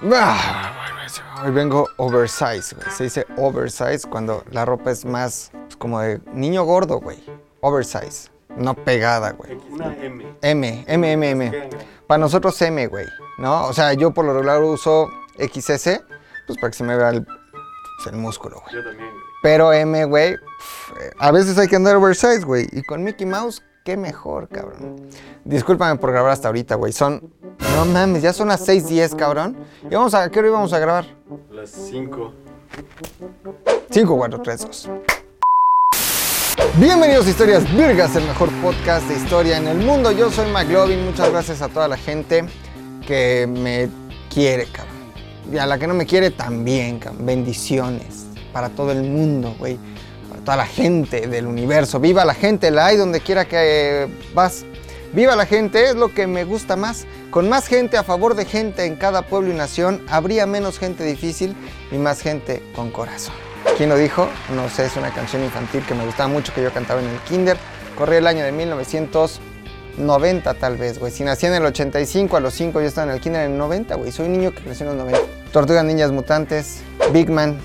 Ah, Hoy vengo oversize, güey. Se dice oversize cuando la ropa es más pues, como de niño gordo, güey. Oversize. No pegada, güey. Una M. M, M, M, M. Para nosotros M, güey. ¿No? O sea, yo por lo regular uso XS, pues para que se me vea el, pues, el músculo, güey. Yo también, güey. Pero M, güey, a veces hay que andar oversize, güey. Y con Mickey Mouse, qué mejor, cabrón. Discúlpame por grabar hasta ahorita, güey. Son, no mames, ya son las 6:10, cabrón. Y vamos a, ¿qué hora íbamos a grabar? Las 5. 5, 4, 3, 2. Bienvenidos a Historias Virgas, el mejor podcast de historia en el mundo. Yo soy McLovin. Muchas gracias a toda la gente que me quiere, cabrón. Y a la que no me quiere también, cabrón. Bendiciones para todo el mundo, güey. Para toda la gente del universo. Viva la gente, la hay donde quiera que vas. Viva la gente, es lo que me gusta más. Con más gente a favor de gente en cada pueblo y nación, habría menos gente difícil y más gente con corazón. ¿Quién lo dijo? No sé, es una canción infantil que me gustaba mucho, que yo cantaba en el kinder. Corría el año de 1990 tal vez, güey. Si nací en el 85, a los 5 yo estaba en el kinder en el 90, güey. Soy un niño que creció en los 90. Tortugas Niñas Mutantes, Big Man,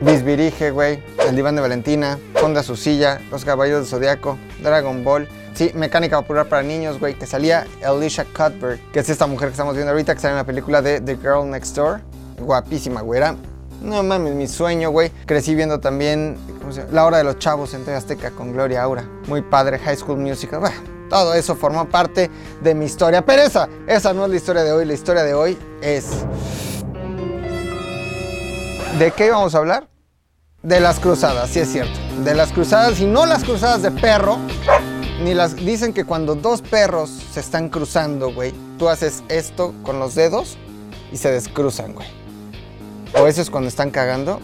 Bisbirige, güey, El Diván de Valentina, Honda Su Silla, Los Caballos del Zodiaco, Dragon Ball. Sí, Mecánica Popular para Niños, güey, que salía Alicia Cuthbert, que es esta mujer que estamos viendo ahorita, que sale en la película de The Girl Next Door. Guapísima, güey. Era, no mames, mi sueño, güey. Crecí viendo también ¿cómo se llama? La Hora de los Chavos en TV Azteca con Gloria Aura. Muy padre, High School Musical. Bueno, todo eso formó parte de mi historia. Pero esa, esa no es la historia de hoy. La historia de hoy es... ¿De qué íbamos a hablar? De las cruzadas, sí es cierto. De las cruzadas y no las cruzadas de perro. Ni las dicen que cuando dos perros se están cruzando, güey, tú haces esto con los dedos y se descruzan, güey. O eso es cuando están cagando.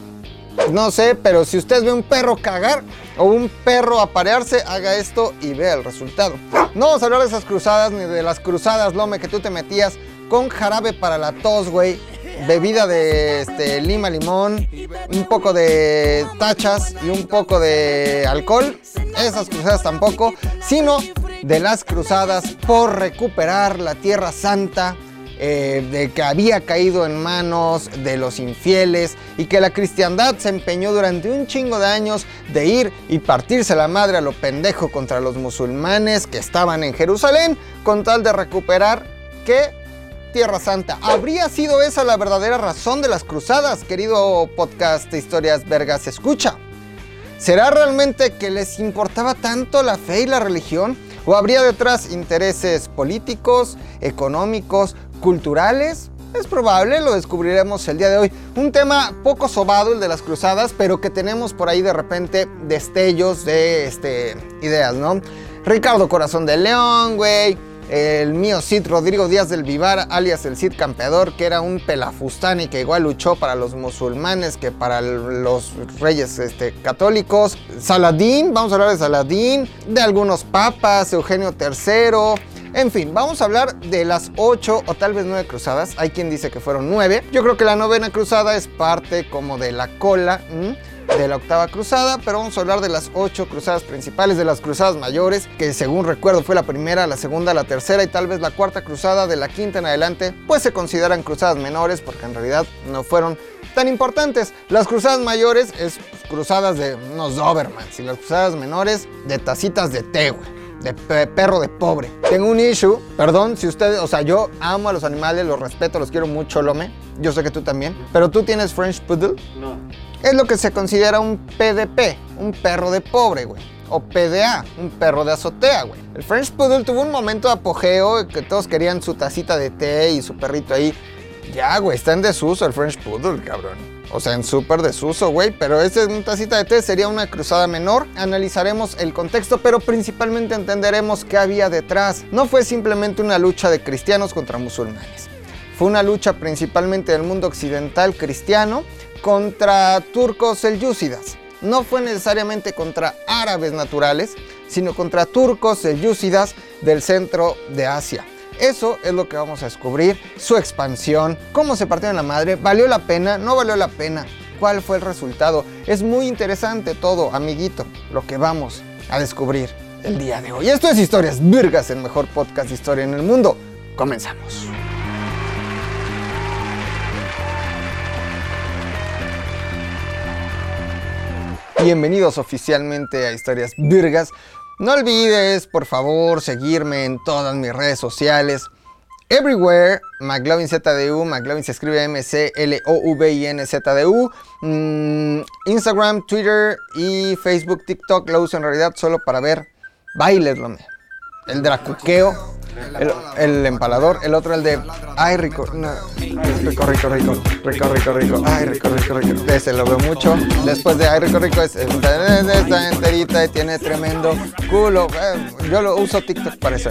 No sé, pero si usted ve un perro cagar o un perro aparearse, haga esto y vea el resultado. No vamos a hablar de esas cruzadas ni de las cruzadas, Lome, que tú te metías con jarabe para la tos, güey. Bebida de este, lima, limón, un poco de tachas y un poco de alcohol. Esas cruzadas tampoco, sino de las cruzadas por recuperar la Tierra Santa, eh, de que había caído en manos de los infieles y que la cristiandad se empeñó durante un chingo de años de ir y partirse la madre a lo pendejo contra los musulmanes que estaban en Jerusalén con tal de recuperar que Tierra Santa. ¿Habría sido esa la verdadera razón de las cruzadas, querido podcast de historias vergas? Escucha. ¿Será realmente que les importaba tanto la fe y la religión? ¿O habría detrás intereses políticos, económicos, culturales? Es probable, lo descubriremos el día de hoy. Un tema poco sobado, el de las cruzadas, pero que tenemos por ahí de repente destellos de este, ideas, ¿no? Ricardo Corazón de León, güey. El mío Cid Rodrigo Díaz del Vivar, alias el Cid Campeador, que era un pelafustán y que igual luchó para los musulmanes que para los reyes este, católicos. Saladín, vamos a hablar de Saladín, de algunos papas, Eugenio III. En fin, vamos a hablar de las ocho o tal vez nueve cruzadas. Hay quien dice que fueron nueve. Yo creo que la novena cruzada es parte como de la cola. De la octava cruzada, pero vamos a hablar de las ocho cruzadas principales, de las cruzadas mayores, que según recuerdo fue la primera, la segunda, la tercera y tal vez la cuarta cruzada, de la quinta en adelante, pues se consideran cruzadas menores porque en realidad no fueron tan importantes. Las cruzadas mayores es cruzadas de unos Dobermans y las cruzadas menores de tacitas de té, güey de pe- perro de pobre. Tengo un issue, perdón, si ustedes, o sea, yo amo a los animales, los respeto, los quiero mucho, Lome. Yo sé que tú también. Pero tú tienes French Poodle. No. Es lo que se considera un PDP, un perro de pobre, güey. O PDA, un perro de azotea, güey. El French Poodle tuvo un momento de apogeo que todos querían su tacita de té y su perrito ahí. Ya, güey, está en desuso el French Poodle, cabrón. O sea, en súper desuso, güey. Pero esta es una tacita de té, sería una cruzada menor. Analizaremos el contexto, pero principalmente entenderemos qué había detrás. No fue simplemente una lucha de cristianos contra musulmanes. Fue una lucha principalmente del mundo occidental cristiano contra turcos selyúcidas. No fue necesariamente contra árabes naturales, sino contra turcos selyúcidas del centro de Asia. Eso es lo que vamos a descubrir, su expansión, cómo se partieron la madre, valió la pena, no valió la pena, cuál fue el resultado. Es muy interesante todo, amiguito, lo que vamos a descubrir el día de hoy. Esto es Historias Virgas, el mejor podcast de historia en el mundo. Comenzamos. Bienvenidos oficialmente a Historias Virgas. No olvides, por favor, seguirme en todas mis redes sociales. Everywhere, McLovin ZDU, McLovin se escribe M-C-L-O-V-I-N-Z-D-U. Mm, Instagram, Twitter y Facebook, TikTok lo uso en realidad solo para ver bailes, lo El dracuqueo el, el, empalador, el otro el de ay rico, no, rico, rico, rico, rico, rico, rico, ay rico, rico, rico. Ese lo veo mucho. Después de ay rico, rico es está enterita y tiene tremendo culo. Eh, yo lo uso TikTok para eso.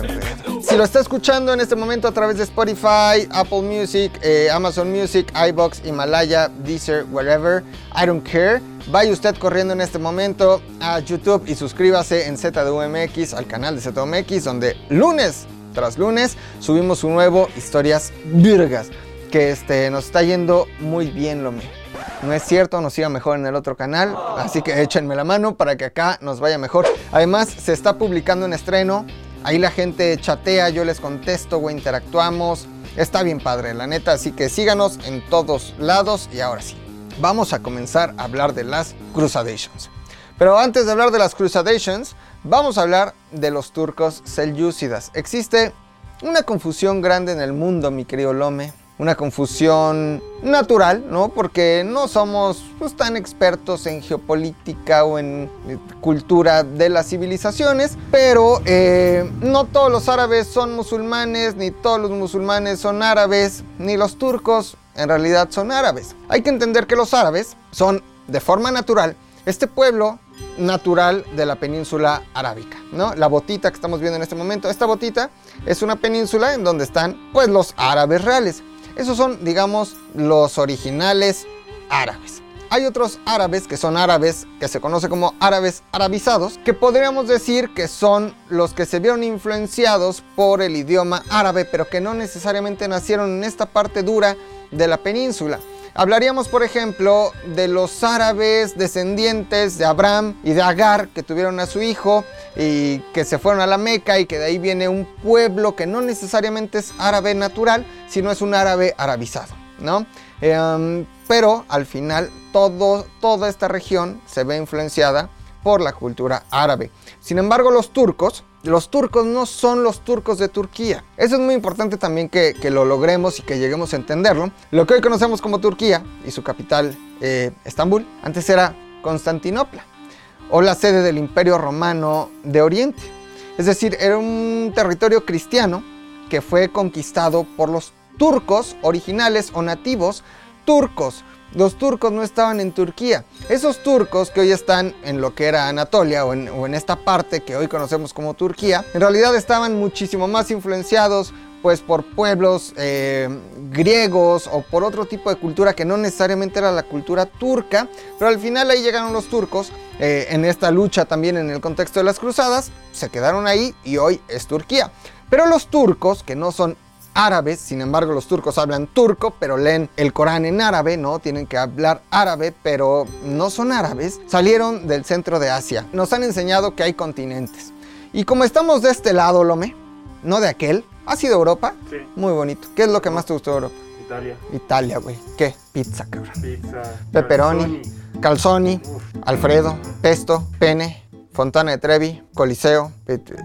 Si lo está escuchando en este momento a través de Spotify, Apple Music, eh, Amazon Music, iBox, Himalaya, Deezer, wherever, I don't care. Vaya usted corriendo en este momento a YouTube y suscríbase en ZDUMX, al canal de ZDUMX, donde lunes tras lunes subimos un nuevo Historias Virgas, que este, nos está yendo muy bien lo mío. No es cierto, nos iba mejor en el otro canal, así que échenme la mano para que acá nos vaya mejor. Además, se está publicando un estreno, ahí la gente chatea, yo les contesto o interactuamos. Está bien padre, la neta, así que síganos en todos lados y ahora sí, vamos a comenzar a hablar de las Crusadations. Pero antes de hablar de las Crusadations, vamos a hablar de los turcos selyúcidas. Existe una confusión grande en el mundo, mi querido Lome. Una confusión natural, ¿no? Porque no somos pues, tan expertos en geopolítica o en eh, cultura de las civilizaciones, pero eh, no todos los árabes son musulmanes, ni todos los musulmanes son árabes, ni los turcos en realidad son árabes. Hay que entender que los árabes son de forma natural este pueblo natural de la península arábica, ¿no? La botita que estamos viendo en este momento, esta botita es una península en donde están pues los árabes reales. Esos son, digamos, los originales árabes. Hay otros árabes que son árabes, que se conoce como árabes arabizados, que podríamos decir que son los que se vieron influenciados por el idioma árabe, pero que no necesariamente nacieron en esta parte dura de la península. Hablaríamos, por ejemplo, de los árabes descendientes de Abraham y de Agar que tuvieron a su hijo y que se fueron a la Meca y que de ahí viene un pueblo que no necesariamente es árabe natural, sino es un árabe arabizado, ¿no? Em, pero al final toda esta región se ve influenciada por la cultura árabe. Sin embargo, los turcos, los turcos no son los turcos de Turquía. Eso es muy importante también que, lo logremos y que lleguemos a entenderlo. Lo que hoy conocemos como Turquía y su capital eh, Estambul, antes era Constantinopla o la sede del Imperio Romano de Oriente. Es decir, era un territorio cristiano que fue conquistado por los turcos originales o nativos turcos los turcos no estaban en Turquía. Esos turcos que hoy están en lo que era Anatolia o en, esta parte que hoy conocemos como Turquía, en realidad estaban muchísimo más influenciados pues por pueblos eh, griegos o por otro tipo de cultura que no necesariamente era la cultura turca, pero al final ahí llegaron los turcos eh, en esta lucha también en el contexto de las cruzadas, se quedaron ahí y hoy es Turquía. Pero los turcos, que no son árabes, sin embargo los turcos hablan turco, pero leen el Corán en árabe, ¿no? Tienen que hablar árabe, pero no son árabes. Salieron del centro de Asia. Nos han enseñado que hay continentes. Y como estamos de este lado, Lome, no de aquel, ¿ha sido Europa? Sí. Muy bonito. ¿Qué es lo que más te gustó de Europa? Italia. Italia, güey. ¿Qué? Pizza, cabrón. Pizza. Pepperoni, calzoni, Alfredo, pesto, pene, Fontana de Trevi, Coliseo,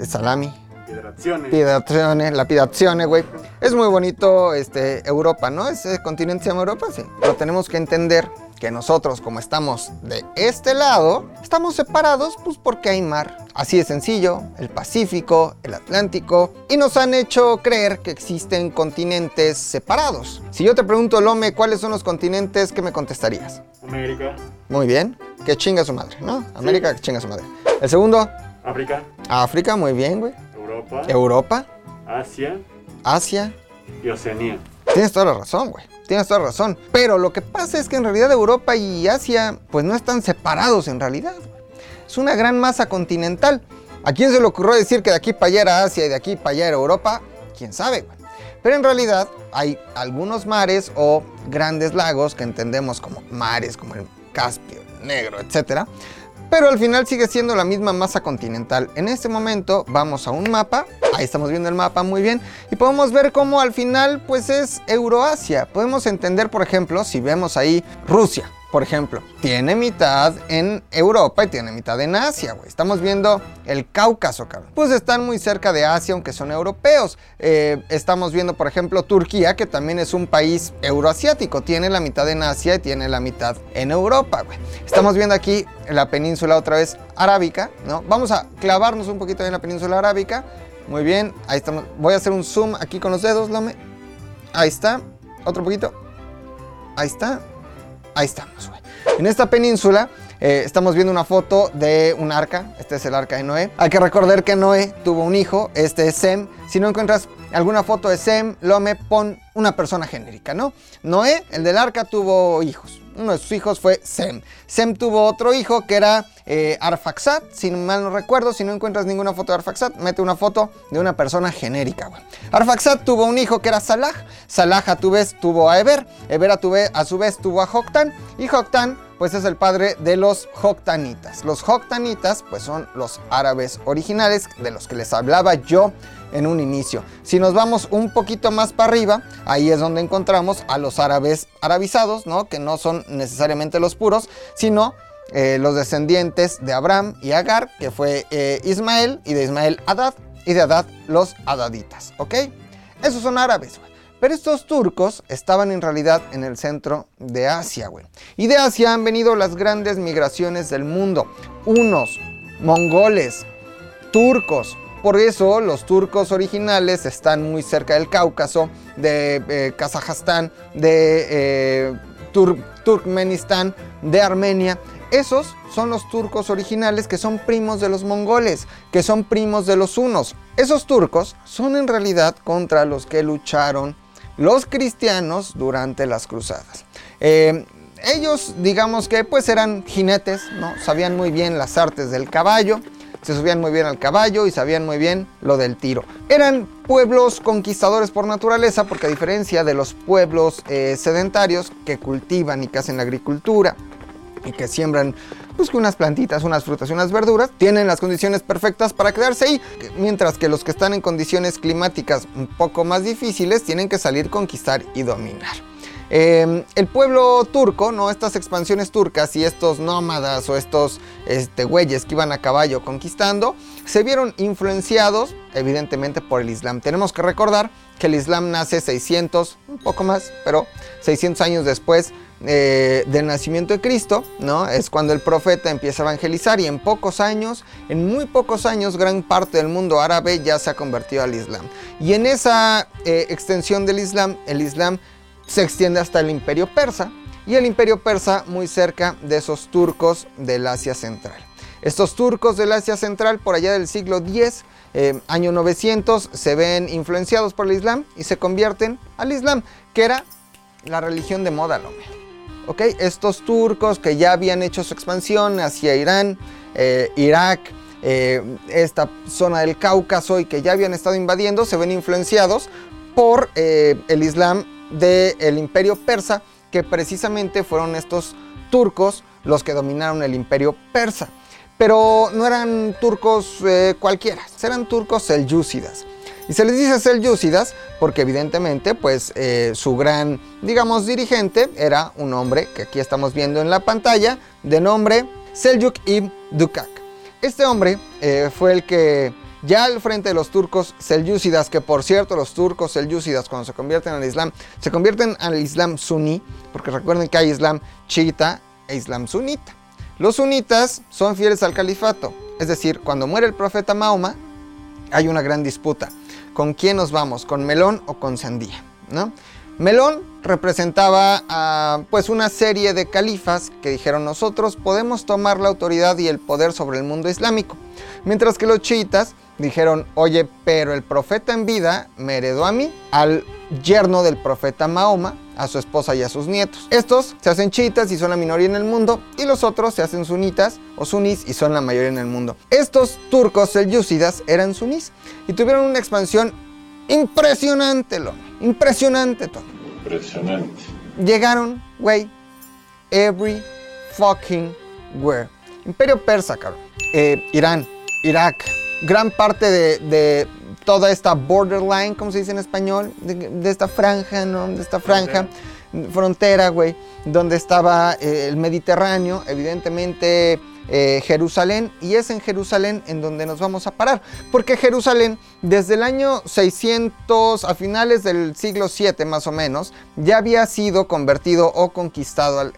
salami, Pidazione. la güey. Es muy bonito este, Europa, ¿no? Ese continente se llama Europa, sí. Pero tenemos que entender que nosotros, como estamos de este lado, estamos separados pues porque hay mar. Así de sencillo, el Pacífico, el Atlántico, y nos han hecho creer que existen continentes separados. Si yo te pregunto, Lome, ¿cuáles son los continentes? ¿Qué me contestarías? América. Muy bien, que chinga su madre, ¿no? América, que chinga su madre. El segundo, África. África, muy bien, güey. Europa. Europa, Asia Asia. y Oceanía. Tienes toda la razón, güey. Tienes toda la razón. Pero lo que pasa es que en realidad Europa y Asia, pues no están separados en realidad. Es una gran masa continental. ¿A quién se le ocurrió decir que de aquí para allá era Asia y de aquí para allá era Europa? ¿Quién sabe, güey? Pero en realidad hay algunos mares o grandes lagos que entendemos como mares, como el Caspio, el Negro, etcétera, pero al final sigue siendo la misma masa continental. En este momento vamos a un mapa, ahí estamos viendo el mapa muy bien, y podemos ver cómo al final pues es Euroasia. Podemos entender, por ejemplo, si vemos ahí Rusia. Por ejemplo, tiene mitad en Europa y tiene mitad en Asia, güey. Estamos viendo el Cáucaso, cabrón. Pues están muy cerca de Asia, aunque son europeos. Eh, estamos viendo, por ejemplo, Turquía, que también es un país euroasiático. Tiene la mitad en Asia y tiene la mitad en Europa, güey. Estamos viendo aquí la península otra vez arábica, ¿no? Vamos a clavarnos un poquito en la península arábica. Muy bien, ahí estamos. Voy a hacer un zoom aquí con los dedos, Lome. Ahí está. Otro poquito. Ahí está. Ahí estamos, güey. En esta península eh, estamos viendo una foto de un arca. Este es el arca de Noé. Hay que recordar que Noé tuvo un hijo. Este es Sem. Si no encuentras alguna foto de Sem, Lome, pon una persona genérica, ¿no? Noé, el del arca, tuvo hijos. Uno de sus hijos fue Sem. Sem tuvo otro hijo que era eh, Arfaxad, si mal no recuerdo. Si no encuentras ninguna foto de Arfaxad, mete una foto de una persona genérica. Güey. Arfaxad tuvo un hijo que era Salah. Salah a tu vez tuvo a Eber. Eber a, tu vez, a su vez tuvo a Joktan. Y Joktan pues es el padre de los Joktanitas. Los Joktanitas pues son los árabes originales de los que les hablaba yo en un inicio. Si nos vamos un poquito más para arriba, ahí es donde encontramos a los árabes arabizados, ¿no? Que no son necesariamente los puros, sino eh, los descendientes de Abraham y Agar, que fue eh, Ismael, y de Ismael Adad, y de Adad los Adaditas, ¿ok? Esos son árabes. Pero estos turcos estaban en realidad en el centro de Asia. Y de Asia han venido las grandes migraciones del mundo. Unos, mongoles, turcos, por eso los turcos originales están muy cerca del Cáucaso, de eh, Kazajstán, de eh, Turkmenistán, de Armenia. Esos son los turcos originales que son primos de los mongoles, que son primos de los hunos. Esos turcos son en realidad contra los que lucharon los cristianos durante las cruzadas. Eh, ellos digamos que pues eran jinetes, ¿no? sabían muy bien las artes del caballo, se subían muy bien al caballo y sabían muy bien lo del tiro. Eran pueblos conquistadores por naturaleza porque a diferencia de los pueblos eh, sedentarios que cultivan y que hacen la agricultura y que siembran pues unas plantitas, unas frutas y unas verduras, tienen las condiciones perfectas para quedarse ahí, mientras que los que están en condiciones climáticas un poco más difíciles tienen que salir, conquistar y dominar. Em, el pueblo turco, ¿no? Estas expansiones turcas y estos nómadas o estos este, güeyes que iban a caballo conquistando, se vieron influenciados evidentemente por el Islam. Tenemos que recordar que el Islam nace 600, un poco más, pero 600 años después eh, del nacimiento de Cristo, ¿no? Es cuando el profeta empieza a evangelizar y en pocos años, en muy pocos años, gran parte del mundo árabe ya se ha convertido al Islam. Y en esa eh, extensión del Islam, el Islam se extiende hasta el imperio persa y el imperio persa muy cerca de esos turcos del Asia Central. Estos turcos del Asia Central por allá del siglo X, eh, año 900, se ven influenciados por el Islam y se convierten al Islam, que era la religión de moda, ¿Ok? Estos turcos que ya habían hecho su expansión hacia Irán, eh, Irak, eh, esta zona del Cáucaso y que ya habían estado invadiendo, se ven influenciados por el Islam del imperio persa, que precisamente fueron estos turcos los que dominaron el imperio persa. Pero no eran turcos eh, cualquiera, eran turcos selyúcidas. Y se les dice selyúcidas porque evidentemente pues eh, su gran, digamos, dirigente era un hombre que aquí estamos viendo en la pantalla, de nombre Seljuk ibn Dukak. Este hombre eh, fue el que ya al frente de los turcos selyúcidas, que por cierto los turcos selyúcidas cuando se convierten al Islam, se convierten al Islam suní, porque recuerden que hay Islam chiita e Islam sunita. Los sunitas son fieles al califato, es decir, cuando muere el profeta Mahoma, hay una gran disputa. ¿Con quién nos vamos? ¿Con melón o con sandía? ¿No? Melón representaba a pues una serie de califas que dijeron nosotros podemos tomar la autoridad y el poder sobre el mundo islámico, mientras que los chiitas dijeron, oye, pero el profeta en vida me heredó a mí, al yerno del profeta Mahoma, a su esposa y a sus nietos. Estos se hacen chiitas y son la minoría en el mundo, y los otros se hacen sunitas o sunís y son la mayoría en el mundo. Estos turcos selyúcidas eran sunís y tuvieron una expansión impresionante, lo impresionante, todo. Impresionante. Llegaron, güey, every fucking where. Imperio persa, cabrón. Eh, Irán, Irak, gran parte de, toda esta borderline, como se dice en español, de, esta franja, ¿no? De esta franja, frontera, güey. donde estaba eh, el Mediterráneo, evidentemente eh, Jerusalén, y es en Jerusalén en donde nos vamos a parar, porque Jerusalén desde el año 600, a finales del siglo 7 más o menos, ya había sido convertido o conquistado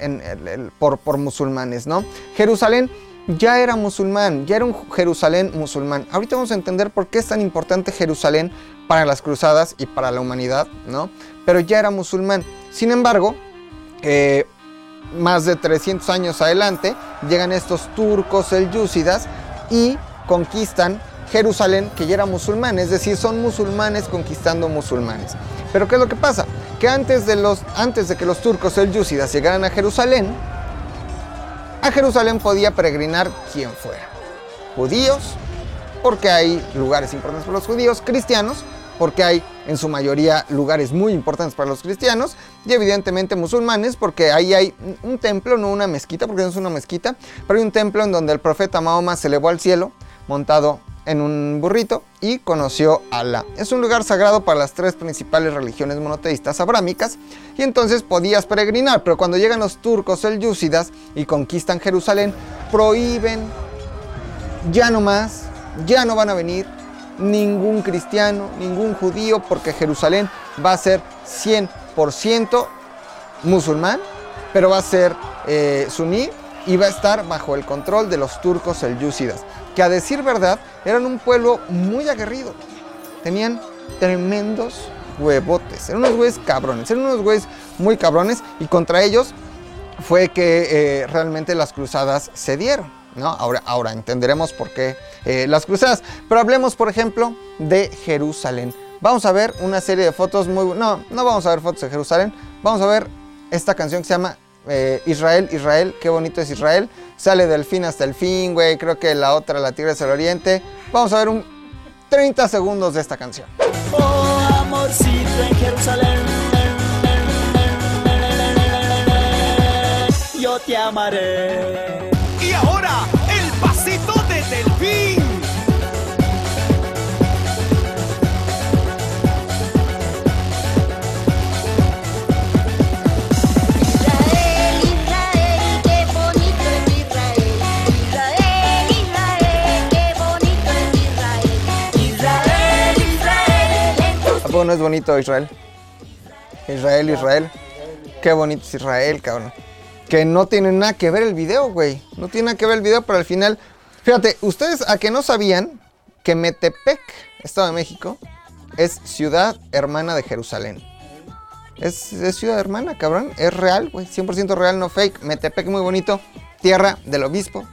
por, por musulmanes, ¿no? Jerusalén ya era musulmán, ya era un Jerusalén musulmán. Ahorita vamos a entender por qué es tan importante Jerusalén para las cruzadas y para la humanidad, ¿no? Pero ya era musulmán. Sin embargo, eh, más de 300 años adelante, llegan estos turcos selyúcidas y conquistan Jerusalén, que ya era musulmán, es decir, son musulmanes conquistando musulmanes. Pero ¿qué es lo que pasa? Que antes de, los, antes de que los turcos selyúcidas llegaran a Jerusalén, a Jerusalén podía peregrinar quien fuera. Judíos, porque hay lugares importantes para los judíos, cristianos, porque hay en su mayoría lugares muy importantes para los cristianos, y evidentemente musulmanes, porque ahí hay un templo, no una mezquita, porque no es una mezquita, pero hay un templo en donde el profeta Mahoma se elevó al cielo montado en un burrito y conoció a Alá. Es un lugar sagrado para las tres principales religiones monoteístas abrámicas y entonces podías peregrinar, pero cuando llegan los turcos el Yúcidas y conquistan Jerusalén, prohíben ya no más, ya no van a venir ningún cristiano, ningún judío, porque Jerusalén va a ser 100% musulmán, pero va a ser eh, suní y va a estar bajo el control de los turcos selyúcidas, que a decir verdad eran un pueblo muy aguerrido. Tenían tremendos huevotes, eran unos güeyes cabrones, eran unos güeyes muy cabrones y contra ellos fue que eh, realmente las cruzadas se dieron. ¿no? Ahora, ahora entenderemos por qué eh, las cruzadas. Pero hablemos, por ejemplo, de Jerusalén. Vamos a ver una serie de fotos muy... No, no vamos a ver fotos de Jerusalén. Vamos a ver esta canción que se llama eh, Israel, Israel, qué bonito es Israel. Sale del fin hasta el fin, güey. Creo que la otra, la Tigre del Oriente. Vamos a ver un 30 segundos de esta canción. Oh. Yo te amaré. No es bonito Israel? Israel, Israel. Qué bonito es Israel, cabrón. Que no tiene nada que ver el video, güey. No tiene nada que ver el video, pero al final. Fíjate, ustedes a que no sabían que Metepec, Estado de México, es ciudad hermana de Jerusalén. Es, es ciudad hermana, cabrón. Es real, güey. 100% real, no fake. Metepec muy bonito. Tierra del obispo,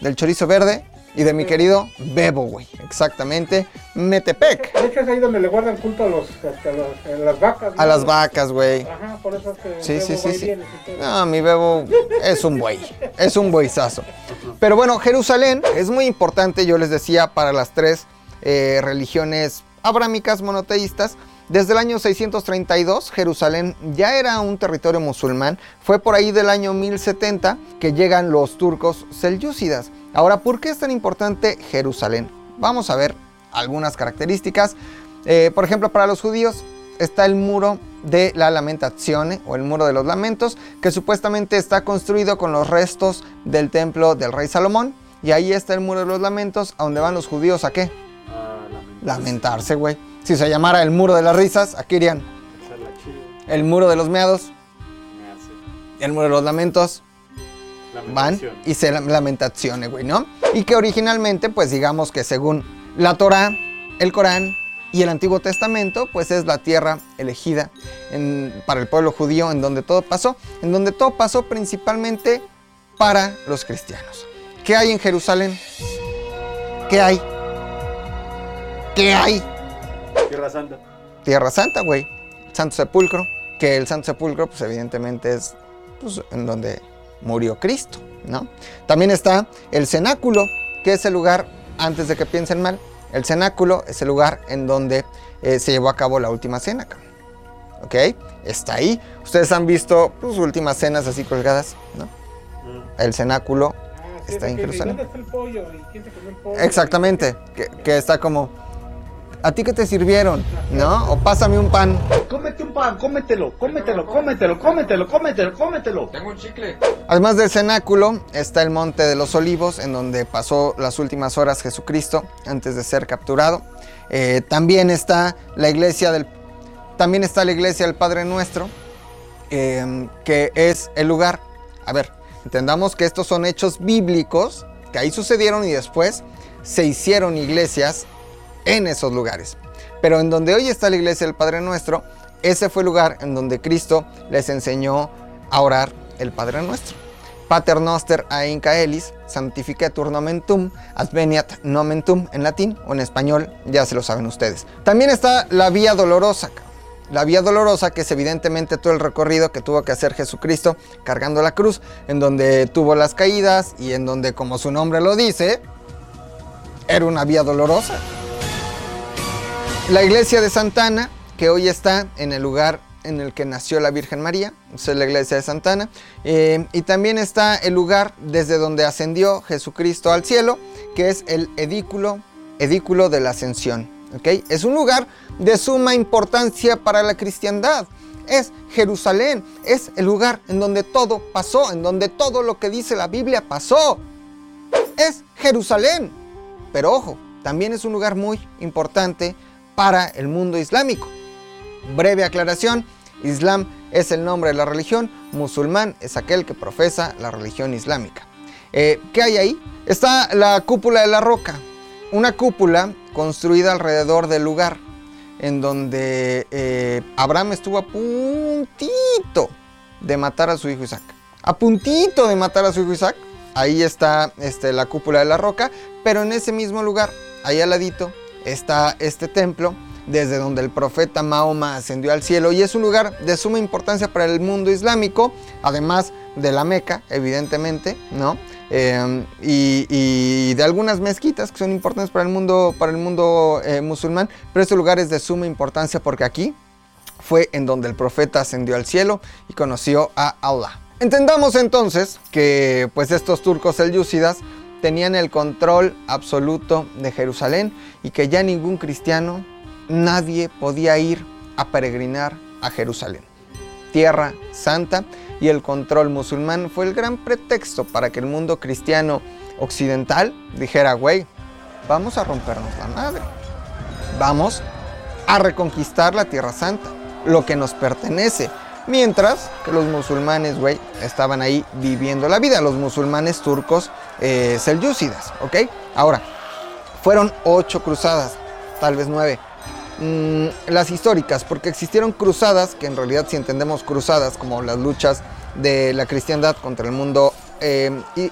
del chorizo verde y de mi querido Bebo, güey. Exactamente. Metepec. De hecho es ahí donde le guardan culto a, los, a, las vacas. A las vacas, güey. Ajá, por eso es que. Sí, sí, sí, sí. No, mi Bebo es un buey. Es un bueyzazo. Pero bueno, Jerusalén es muy importante, yo les decía, para las tres eh, religiones abrámicas monoteístas. Desde el año 632, Jerusalén ya era un territorio musulmán. Fue por ahí del año 1070 que llegan los turcos selyúcidas. Ahora, ¿por qué es tan importante Jerusalén? Vamos a ver algunas características. Eh, por ejemplo, para los judíos está el muro de la lamentazione o el muro de los lamentos, que supuestamente está construido con los restos del templo del rey Salomón. Y ahí está el muro de los lamentos, a donde van los judíos a qué? lamentarse, güey. Si se llamara el muro de las risas, aquí irían. El muro de los meados. El muro de los lamentos van y se lamentaciones, güey, ¿no? Y que originalmente, pues digamos que según la Torah, el Corán y el Antiguo Testamento, pues es la tierra elegida para el pueblo judío en donde todo pasó, en donde todo pasó principalmente para los cristianos. ¿Qué hay en Jerusalén? ¿Qué hay? ¿Qué hay? Tierra Santa. Tierra Santa, güey. Santo Sepulcro. Que el Santo Sepulcro, pues evidentemente es pues, en donde murió Cristo, ¿no? También está el cenáculo, que es el lugar, antes de que piensen mal, el cenáculo es el lugar en donde eh, se llevó a cabo la última cena, ¿ok? Está ahí. Ustedes han visto sus pues, últimas cenas así colgadas, ¿no? Mm. El cenáculo ah, está en Jerusalén. Exactamente, que, está como ¿A ti qué te sirvieron? ¿No? O pásame un pan. Cómete un pan, cómetelo, cómetelo, cómetelo, cómetelo, cómetelo, cómetelo. Tengo un chicle. Además del cenáculo, está el Monte de los Olivos, en donde pasó las últimas horas Jesucristo antes de ser capturado. Eh, también está la iglesia del, también está la iglesia del Padre Nuestro, eh, que es el lugar. A ver, entendamos que estos son hechos bíblicos que ahí sucedieron y después se hicieron iglesias en esos lugares. Pero en donde hoy está la iglesia del Padre Nuestro, ese fue el lugar en donde Cristo les enseñó a orar el Padre Nuestro. Pater noster a caelis, santificatur nomen tum, adveniat nomen tum en latín o en español, ya se lo saben ustedes. También está la vía dolorosa, la vía dolorosa que es evidentemente todo el recorrido que tuvo que hacer Jesucristo cargando la cruz, en donde tuvo las caídas y en donde, como su nombre lo dice, era una vía dolorosa. La iglesia de Santana, que hoy está en el lugar en el que nació la Virgen María, es la iglesia de Santana, eh, y también está el lugar desde donde ascendió Jesucristo al cielo, que es el edículo, edículo de la ascensión. Es un lugar de suma importancia para la cristiandad. Es Jerusalén, es el lugar en donde todo pasó, en donde todo lo que dice la Biblia pasó. Es Jerusalén. Pero ojo, también es un lugar muy importante para el mundo islámico. Breve aclaración, Islam es el nombre de la religión, musulmán es aquel que profesa la religión islámica. Eh, ¿Qué hay ahí? Está la cúpula de la roca, una cúpula construida alrededor del lugar en donde eh, Abraham estuvo a puntito de matar a su hijo Isaac. A puntito de matar a su hijo Isaac. Ahí está este, la cúpula de la roca, pero en ese mismo lugar, ahí al ladito, está este templo desde donde el profeta Mahoma ascendió al cielo y es un lugar de suma importancia para el mundo islámico, además de la Meca, evidentemente, ¿no? Em, y, de algunas mezquitas que son importantes para el mundo, para el mundo eh, musulmán, pero este lugar es de suma importancia porque aquí fue en donde el profeta ascendió al cielo y conoció a Allah. Entendamos entonces que pues estos turcos selyúcidas tenían el control absoluto de Jerusalén y que ya ningún cristiano, nadie podía ir a peregrinar a Jerusalén. Tierra santa y el control musulmán fue el gran pretexto para que el mundo cristiano occidental dijera, güey, vamos a rompernos la madre. Vamos a reconquistar la Tierra Santa, lo que nos pertenece, Mientras que los musulmanes, güey, estaban ahí viviendo la vida, los musulmanes turcos eh, selyúcidas, ¿ok? Ahora, fueron ocho cruzadas, tal vez nueve. Mm, las históricas, porque existieron cruzadas, que en realidad si entendemos cruzadas como las luchas de la cristiandad contra el mundo eh, y,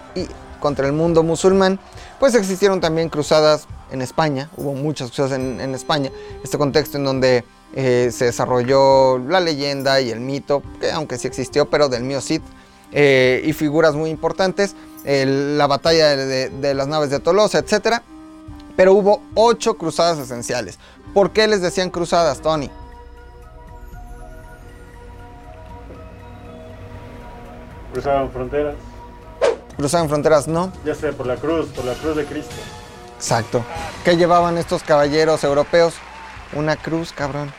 contra el mundo musulmán, pues existieron también cruzadas en España, hubo muchas cruzadas en, en España, este contexto en donde eh, se desarrolló la leyenda y el mito, que aunque sí existió, pero del mío eh, y figuras muy importantes, la batalla de, las naves de Tolosa, etc. Pero hubo ocho cruzadas esenciales. ¿Por qué les decían cruzadas, Tony? Cruzaban fronteras. Cruzaban fronteras, no. Ya sea por la cruz, por la cruz de Cristo. Exacto. ¿Qué llevaban estos caballeros europeos? Una cruz, cabrón.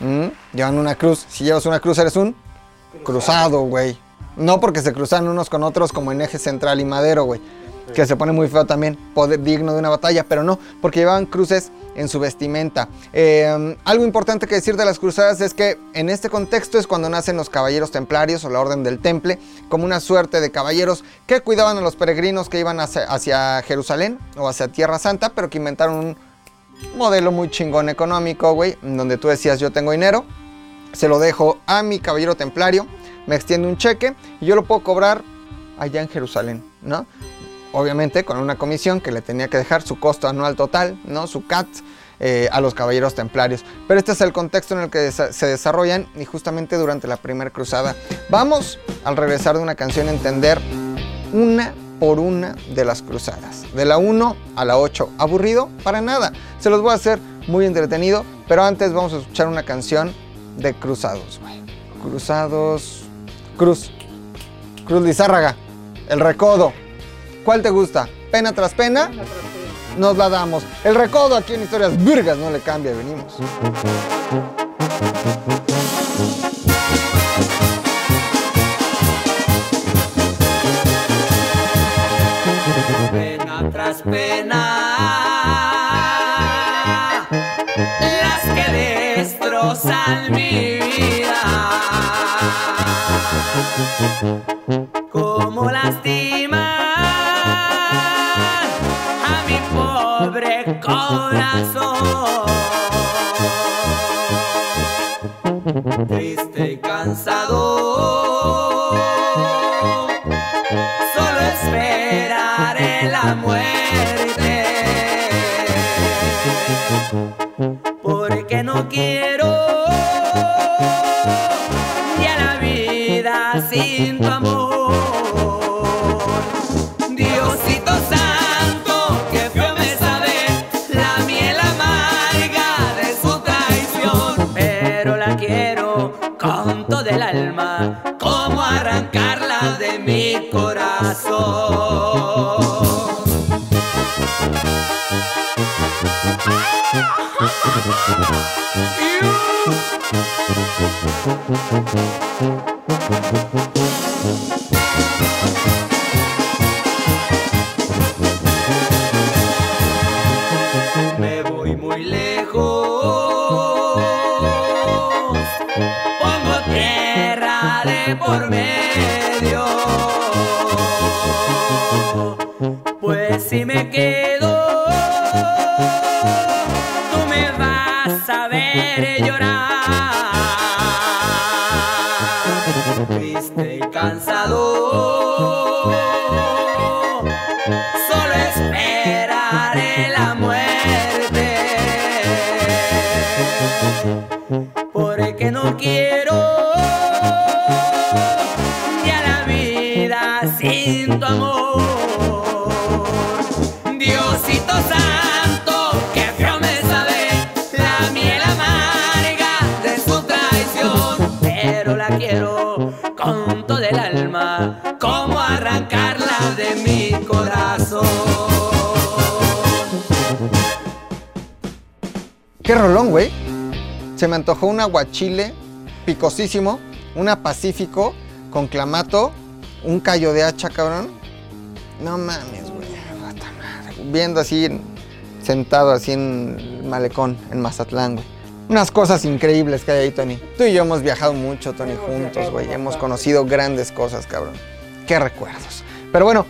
¿Mm? Llevan una cruz. Si llevas una cruz, eres un cruzado, güey. No porque se cruzan unos con otros como en eje central y madero, güey. Que se pone muy feo también, poder, digno de una batalla, pero no, porque llevaban cruces en su vestimenta. Em, algo importante que decir de las cruzadas es que en este contexto es cuando nacen los caballeros templarios o la orden del temple, como una suerte de caballeros que cuidaban a los peregrinos que iban hacia, hacia Jerusalén o hacia Tierra Santa, pero que inventaron un modelo muy chingón económico, güey, donde tú decías yo tengo dinero, se lo dejo a mi caballero templario, me extiende un cheque y yo lo puedo cobrar allá en Jerusalén, ¿no? Obviamente con una comisión que le tenía que dejar su costo anual total, ¿no? Su CAT eh, a los caballeros templarios. Pero este es el contexto en el que se desarrollan y justamente durante la primera cruzada. Vamos al regresar de una canción a entender una por una de las cruzadas. De la 1 a la 8. ¿Aburrido? Para nada. Se los voy a hacer muy entretenido. Pero antes vamos a escuchar una canción de Cruzados. Cruzados. Cruz. Cruz Lizárraga. El Recodo. ¿Cuál te gusta? ¿Pena tras pena? nos la damos. El recodo aquí en Historias Virgas no le cambia, venimos. Pena. Las que destrozan mi Se me antojó un aguachile picosísimo, una pacífico con clamato, un callo de hacha, cabrón. No mames, güey. Viendo así, en- sentado así en el malecón, en Mazatlán, güey. Unas cosas increíbles que hay ahí, Tony. Tú y yo hemos viajado mucho, Tony, juntos, güey. Hemos conocido grandes cosas, cabrón. Qué recuerdos. Pero bueno,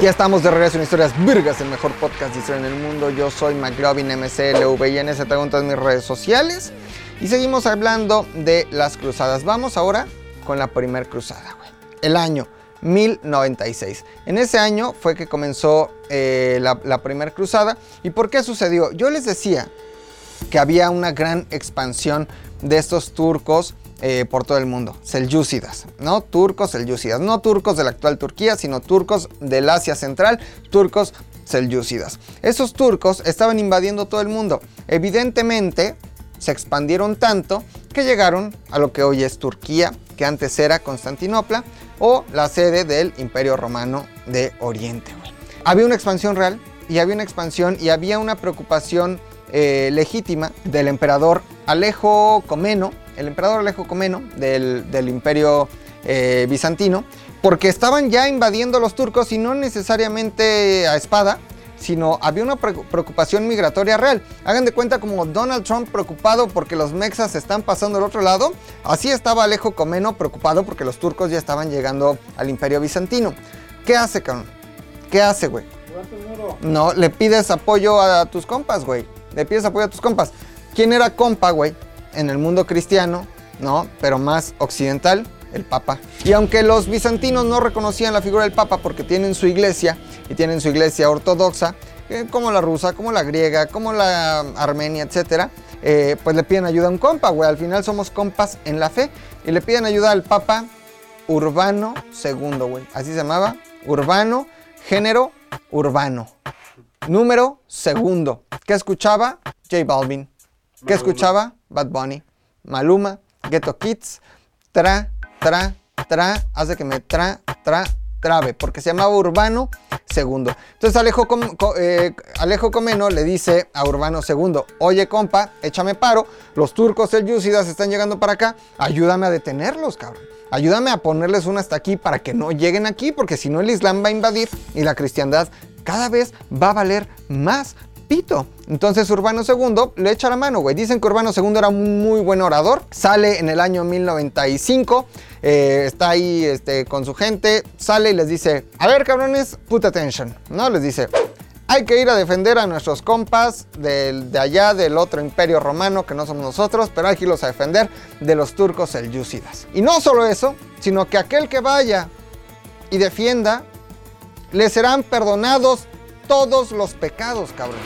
ya estamos de regreso en Historias Virgas, el mejor podcast de historia en el mundo. Yo soy McLovin MCLV y en ese tengo en todas mis redes sociales. Y seguimos hablando de las cruzadas. Vamos ahora con la primer cruzada, güey. El año 1096. En ese año fue que comenzó eh, la primera cruzada. ¿Y por qué sucedió? Yo les decía que había una gran expansión de estos turcos eh, por todo el mundo, selyúcidas, ¿no? Turcos selyúcidas, no turcos de la actual Turquía, sino turcos del Asia Central, turcos selyúcidas. Esos turcos estaban invadiendo todo el mundo. Evidentemente, se expandieron tanto que llegaron a lo que hoy es Turquía, que antes era Constantinopla o la sede del Imperio Romano de Oriente. Había una expansión real y había una expansión y había una preocupación eh, legítima del emperador Alejo Comeno, el emperador Alejo Comeno del, Imperio eh, Bizantino, porque estaban ya invadiendo los turcos y no necesariamente a espada, sino había una pre- preocupación migratoria real. Hagan de cuenta como Donald Trump preocupado porque los mexas están pasando al otro lado, así estaba Alejo Comeno preocupado porque los turcos ya estaban llegando al Imperio Bizantino. ¿Qué hace, cabrón? ¿Qué hace, güey? No, le pides apoyo a tus compas, güey. Le pides apoyo a tus compas. ¿Quién era compa, güey? En el mundo cristiano, ¿no? Pero más occidental, el Papa. Y aunque los bizantinos no reconocían la figura del Papa porque tienen su iglesia y tienen su iglesia ortodoxa, eh, como la rusa, como la griega, como la armenia, etcétera, eh, pues le piden ayuda a un compa, güey. Al final somos compas en la fe y le piden ayuda al Papa Urbano II, güey. Así se llamaba. Urbano, género urbano. Número segundo. ¿Qué escuchaba? J Balvin. ¿Qué Maluma. escuchaba? Bad Bunny. Maluma, Ghetto Kids, tra, tra, tra, hace que me tra, tra, trabe, porque se llamaba Urbano II. Entonces Alejo, Com- Co- eh, Alejo Comeno le dice a Urbano II, oye compa, échame paro, los turcos selyúcidas están llegando para acá, ayúdame a detenerlos, cabrón. Ayúdame a ponerles una hasta aquí para que no lleguen aquí, porque si no el Islam va a invadir y la cristiandad cada vez va a valer más pito. Entonces Urbano II le echa la mano, güey. Dicen que Urbano II era un muy buen orador. Sale en el año 1095, eh, está ahí este, con su gente, sale y les dice, a ver cabrones, put attention, ¿no? Les dice, hay que ir a defender a nuestros compas del- de allá del otro imperio romano que no somos nosotros, pero hay que irlos a defender de los turcos selyúcidas. Y no solo eso, sino que aquel que vaya y defienda, le serán perdonados todos los pecados, cabrón.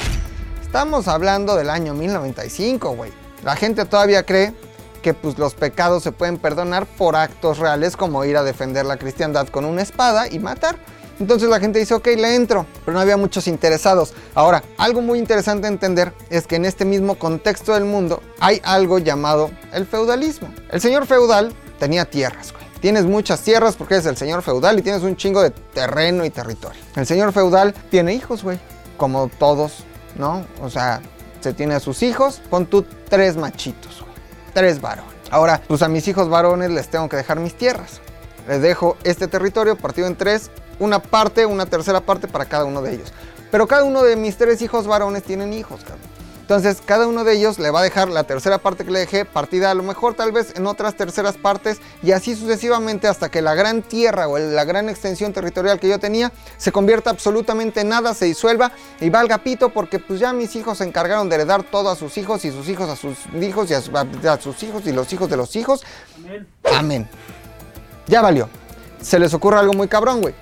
Estamos hablando del año 1095, güey. La gente todavía cree que pues, los pecados se pueden perdonar por actos reales como ir a defender la cristiandad con una espada y matar. Entonces la gente dice, ok, le entro, pero no había muchos interesados. Ahora, algo muy interesante entender es que en este mismo contexto del mundo hay algo llamado el feudalismo. El señor feudal tenía tierras. Tienes muchas tierras porque eres el señor feudal y tienes un chingo de terreno y territorio. El señor feudal tiene hijos, güey, como todos, ¿no? O sea, se tiene a sus hijos, pon tú tres machitos, güey, tres varones. Ahora, pues a mis hijos varones les tengo que dejar mis tierras. Les dejo este territorio partido en tres, una parte, una tercera parte para cada uno de ellos. Pero cada uno de mis tres hijos varones tienen hijos, cabrón. Entonces, cada uno de ellos le va a dejar la tercera parte que le dejé, partida a lo mejor tal vez en otras terceras partes, y así sucesivamente hasta que la gran tierra o la gran extensión territorial que yo tenía se convierta absolutamente en nada, se disuelva y valga pito, porque pues ya mis hijos se encargaron de heredar todo a sus hijos y sus hijos a sus hijos y a, su- a sus hijos y los hijos de los hijos. Amén. Ya valió. Se les ocurre algo muy cabrón, güey.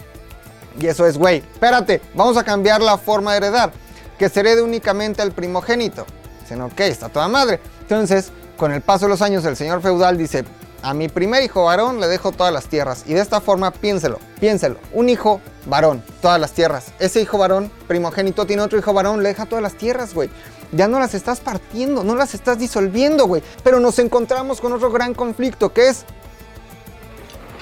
Y eso es, güey, espérate, vamos a cambiar la forma de heredar. Que se herede únicamente al primogénito. Dicen, ok, está toda madre. Entonces, con el paso de los años, el señor feudal dice, a mi primer hijo varón le dejo todas las tierras. Y de esta forma, piénselo, piénselo. Un hijo varón, todas las tierras. Ese hijo varón, primogénito, tiene otro hijo varón, le deja todas las tierras, güey. Ya no las estás partiendo, no las estás disolviendo, güey. Pero nos encontramos con otro gran conflicto, que es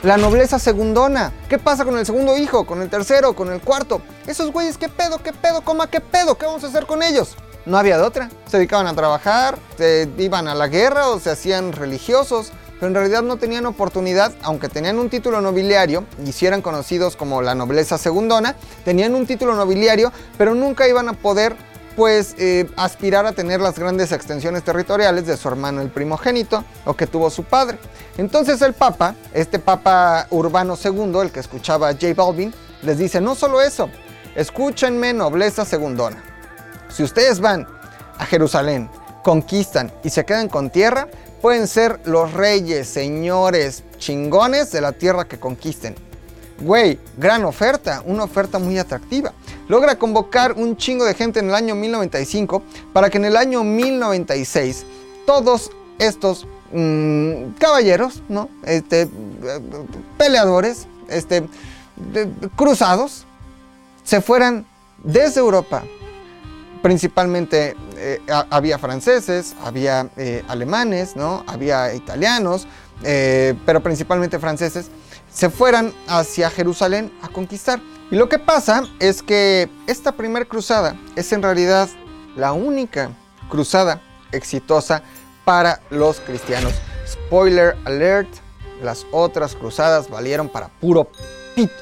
la nobleza segundona. ¿Qué pasa con el segundo hijo, con el tercero, con el cuarto? Esos güeyes, ¿qué pedo, qué pedo, coma, qué pedo? ¿Qué vamos a hacer con ellos? No había de otra. Se dedicaban a trabajar, se iban a la guerra o se hacían religiosos, pero en realidad no tenían oportunidad, aunque tenían un título nobiliario y si eran conocidos como la nobleza segundona, tenían un título nobiliario, pero nunca iban a poder pues eh, aspirar a tener las grandes extensiones territoriales de su hermano el primogénito o que tuvo su padre. Entonces el Papa, este Papa Urbano II, el que escuchaba a J Balvin, les dice, no solo eso, escúchenme nobleza segundona. Si ustedes van a Jerusalén, conquistan y se quedan con tierra, pueden ser los reyes, señores, chingones de la tierra que conquisten. Güey, gran oferta, una oferta muy atractiva. Logra convocar un chingo de gente en el año 1095 para que en el año 1096 todos estos mm, caballeros, ¿no? Este, eh, peleadores, este, cruzados, se fueran desde Europa. Principalmente eh, ha- había franceses, había eh, alemanes, ¿no? Había italianos, pero principalmente franceses se fueran hacia Jerusalén a conquistar. Y lo que pasa es que esta primer cruzada es en realidad la única cruzada exitosa para los cristianos. Spoiler alert, las otras cruzadas valieron para puro pito.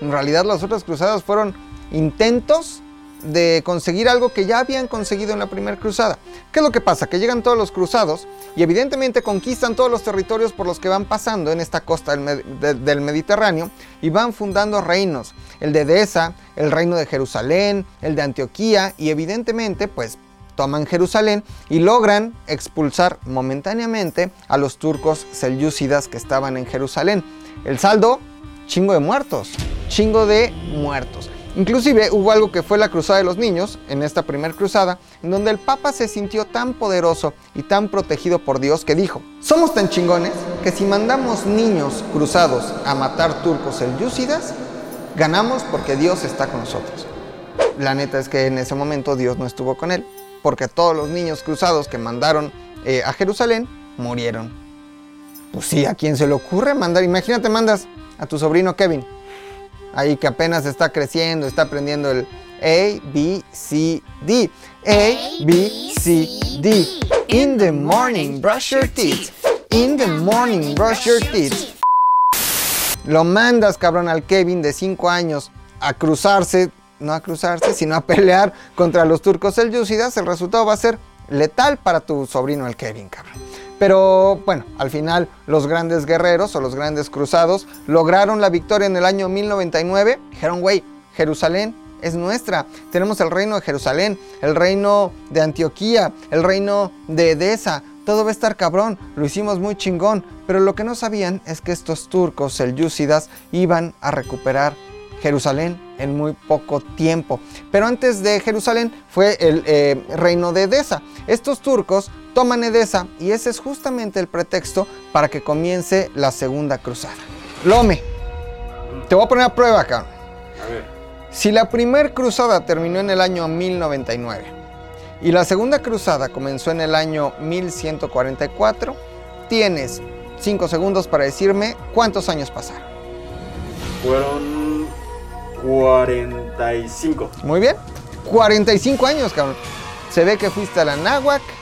En realidad las otras cruzadas fueron intentos de conseguir algo que ya habían conseguido en la primera cruzada. ¿Qué es lo que pasa? Que llegan todos los cruzados y evidentemente conquistan todos los territorios por los que van pasando en esta costa del, del Mediterráneo y van fundando reinos. El de Edesa, el reino de Jerusalén, el de Antioquía y evidentemente pues toman Jerusalén y logran expulsar momentáneamente a los turcos selyúcidas que estaban en Jerusalén. El saldo, chingo de muertos, chingo de muertos. Inclusive hubo algo que fue la Cruzada de los Niños, en esta primera cruzada, en donde el Papa se sintió tan poderoso y tan protegido por Dios que dijo, somos tan chingones que si mandamos niños cruzados a matar turcos selyúcidas, ganamos porque Dios está con nosotros. La neta es que en ese momento Dios no estuvo con él, porque todos los niños cruzados que mandaron eh, a Jerusalén murieron. Pues sí, ¿a quién se le ocurre mandar? Imagínate, mandas a tu sobrino Kevin ahí que apenas está creciendo, está aprendiendo el A, B, C, D. A, B, C, D. In the morning, brush your teeth. In the morning, brush your teeth. Lo mandas, cabrón, al Kevin de 5 años a cruzarse, no a cruzarse, sino a pelear contra los turcos selyúcidas. El resultado va a ser letal para tu sobrino, el Kevin, cabrón. Pero bueno, al final los grandes guerreros o los grandes cruzados lograron la victoria en el año 1099. Dijeron, güey, Jerusalén es nuestra. Tenemos el reino de Jerusalén, el reino de Antioquía, el reino de Edesa. Todo va a estar cabrón, lo hicimos muy chingón. Pero lo que no sabían es que estos turcos selyúcidas iban a recuperar Jerusalén en muy poco tiempo. Pero antes de Jerusalén fue el eh, reino de Edesa. Estos turcos toman Edesa y ese es justamente el pretexto para que comience la segunda cruzada. Lome, te voy a poner a prueba acá. A ver. Si la primera cruzada terminó en el año 1099 y la segunda cruzada comenzó en el año 1144, tienes 5 segundos para decirme cuántos años pasaron. Fueron 45. Muy bien. 45 años, cabrón. Se ve que fuiste a la Náhuac.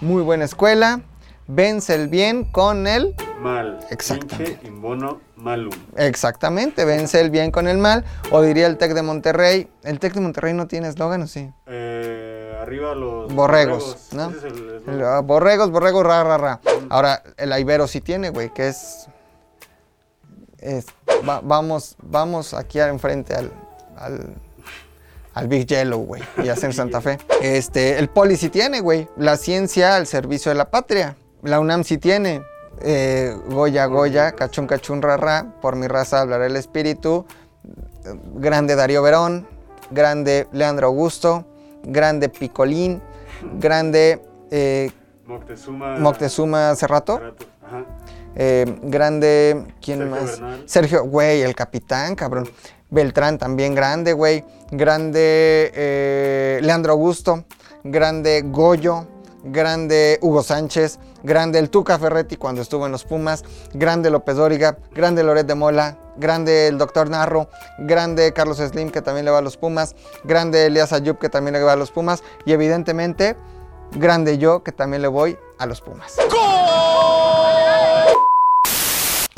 Muy buena escuela. Vence el bien con el... Mal. Exactamente. Pinche imbono malum. Exactamente, vence el bien con el mal. O diría el TEC de Monterrey. ¿El TEC de Monterrey no tiene eslogan o sí? Eh, arriba los Borregos, ¿no? Ese es el El, eslogan. ah, borregos, borregos, ra, ra, ra. Ahora, el Ibero sí tiene, güey, que es... es- va- vamos, vamos aquí enfrente al, al, al Big Yellow, güey, y hacer Santa Fe. Este, el Poli sí tiene, güey, la ciencia al servicio de la patria. La UNAM sí tiene. eh, Goya, Goya, cachun, cachun, ra, ra, por mi raza hablará el espíritu. Grande Darío Verón, grande Leandro Augusto, grande Picolín, grande eh, Moctezuma. Moctezuma Ajá. eh, grande, ¿quién Sergio más? Bernal. Sergio, güey, el capitán, cabrón. Beltrán también grande, güey. Grande eh, Leandro Augusto, grande Goyo, grande Hugo Sánchez, grande el Tuca Ferretti cuando estuvo en los Pumas, grande López Dóriga, grande Loret de Mola, grande el Doctor Narro, grande Carlos Slim que también le va a los Pumas, grande Elias Ayub que también le va a los Pumas. Y evidentemente grande yo que también le voy a los Pumas.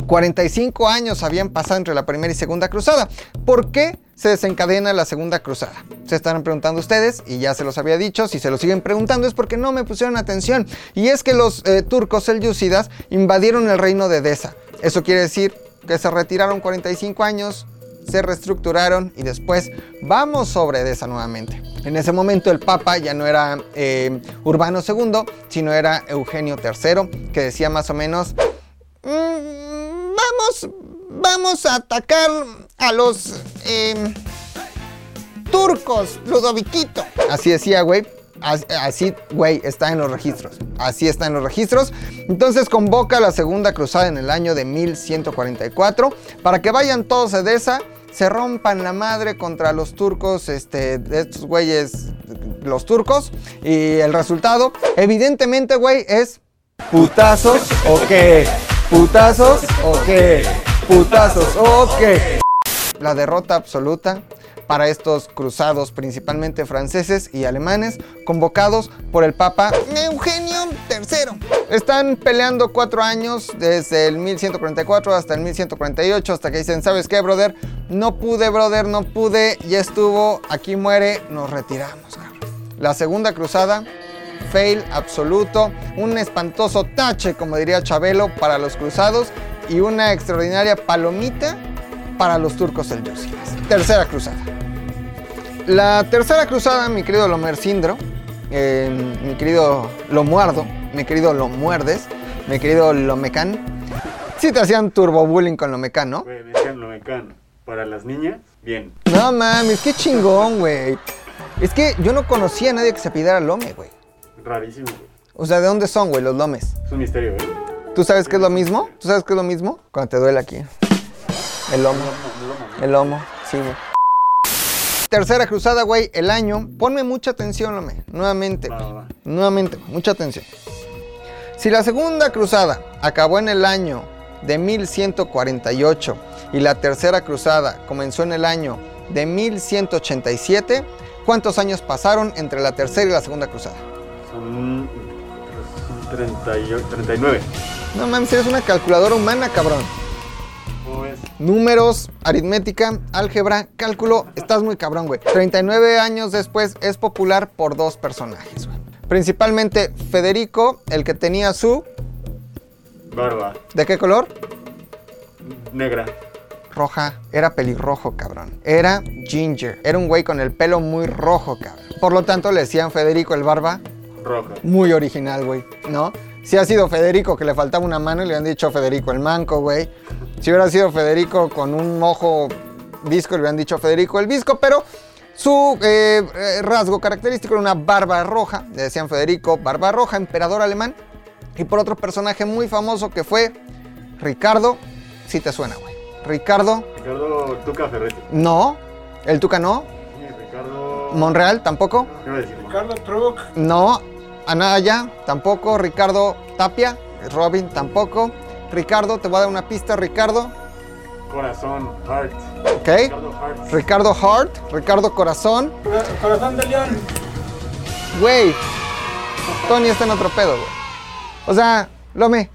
45 años habían pasado entre la primera y segunda cruzada. ¿Por qué se desencadena la segunda cruzada? Se estarán preguntando ustedes y ya se los había dicho. Si se lo siguen preguntando es porque no me pusieron atención. Y es que los eh, turcos selyúcidas invadieron el reino de Edesa. Eso quiere decir que se retiraron 45 años, se reestructuraron y después vamos sobre Edesa nuevamente. En ese momento el Papa ya no era eh, Urbano II, sino era Eugenio III, que decía más o menos, "Mm, vamos, vamos a atacar a los eh, turcos, Ludoviquito. Así decía, güey. As- Así, güey, está en los registros. Así está en los registros. Entonces convoca la segunda cruzada en el año de 1144 para que vayan todos a Edesa, se rompan la madre contra los turcos, este, estos güeyes, los turcos. Y el resultado, evidentemente, güey, es putazos o qué. Putazos o qué. Putazos o qué. La derrota absoluta para estos cruzados, principalmente franceses y alemanes, convocados por el Papa Eugenio III. Están peleando cuatro años, desde el 1144 hasta el 1148, hasta que dicen, ¿sabes qué, brother? No pude, brother, no pude, ya estuvo, aquí muere, nos retiramos. cabrón". La segunda cruzada, fail absoluto, un espantoso tache, como diría Chabelo, para los cruzados y una extraordinaria palomita para los turcos selyúcidas. Tercera cruzada. La tercera cruzada, mi querido Lomercindro, eh, mi querido Lomuardo, mi querido Lomuerdes, mi querido Lomecán. Sí te hacían turbobullying con Lomecán, ¿no? Güey, me decían lo mecano. Para las niñas, bien. No mames, qué chingón, güey. Es que yo no conocía a nadie que se pidiera Lome, güey. Rarísimo, güey. O sea, ¿de dónde son, güey, los lomes? Es un misterio, güey. ¿Tú sabes qué es lo mismo? ¿Tú sabes qué es lo mismo? Cuando te duele aquí. El lomo. El lomo, sí, güey. Tercera cruzada, güey, el año. Ponme mucha atención, Lome. Nuevamente. Va, va, va. Nuevamente, mucha atención. Si la segunda cruzada acabó en el año de 1148 y la tercera cruzada comenzó en el año de 1187, ¿cuántos años pasaron entre la tercera y la segunda cruzada? Son, son 38, 39. No mames, eres una calculadora humana, cabrón. Números, aritmética, álgebra, cálculo, estás muy cabrón, güey. 39 años después es popular por dos personajes, güey. Principalmente Federico, el que tenía su... Barba. ¿De qué color? Negra. Roja. Era pelirrojo, cabrón. Era ginger. Era un güey con el pelo muy rojo, cabrón. Por lo tanto, le decían Federico el barba. Roja. Muy original, güey, ¿no? Si ha sido Federico que le faltaba una mano y le han dicho Federico el manco, güey. Si hubiera sido Federico con un ojo visco, le hubieran dicho Federico el visco, pero su eh, eh, rasgo característico era una barba roja, le decían Federico, barba roja, emperador alemán. Y por otro personaje muy famoso que fue Ricardo, si te suena, güey. Ricardo, Ricardo Tuca Ferretti. no. El Tuca no. Monreal tampoco. Ricardo Truc, No, Anaya tampoco, Ricardo Tapia, Robin tampoco. Ricardo, te voy a dar una pista, Ricardo, Corazón. Heart. ¿ok? Ricardo Heart. Ricardo Corazón. Cora- Corazón de León. Güey, Tony está en otro pedo, güey. O sea, Lome,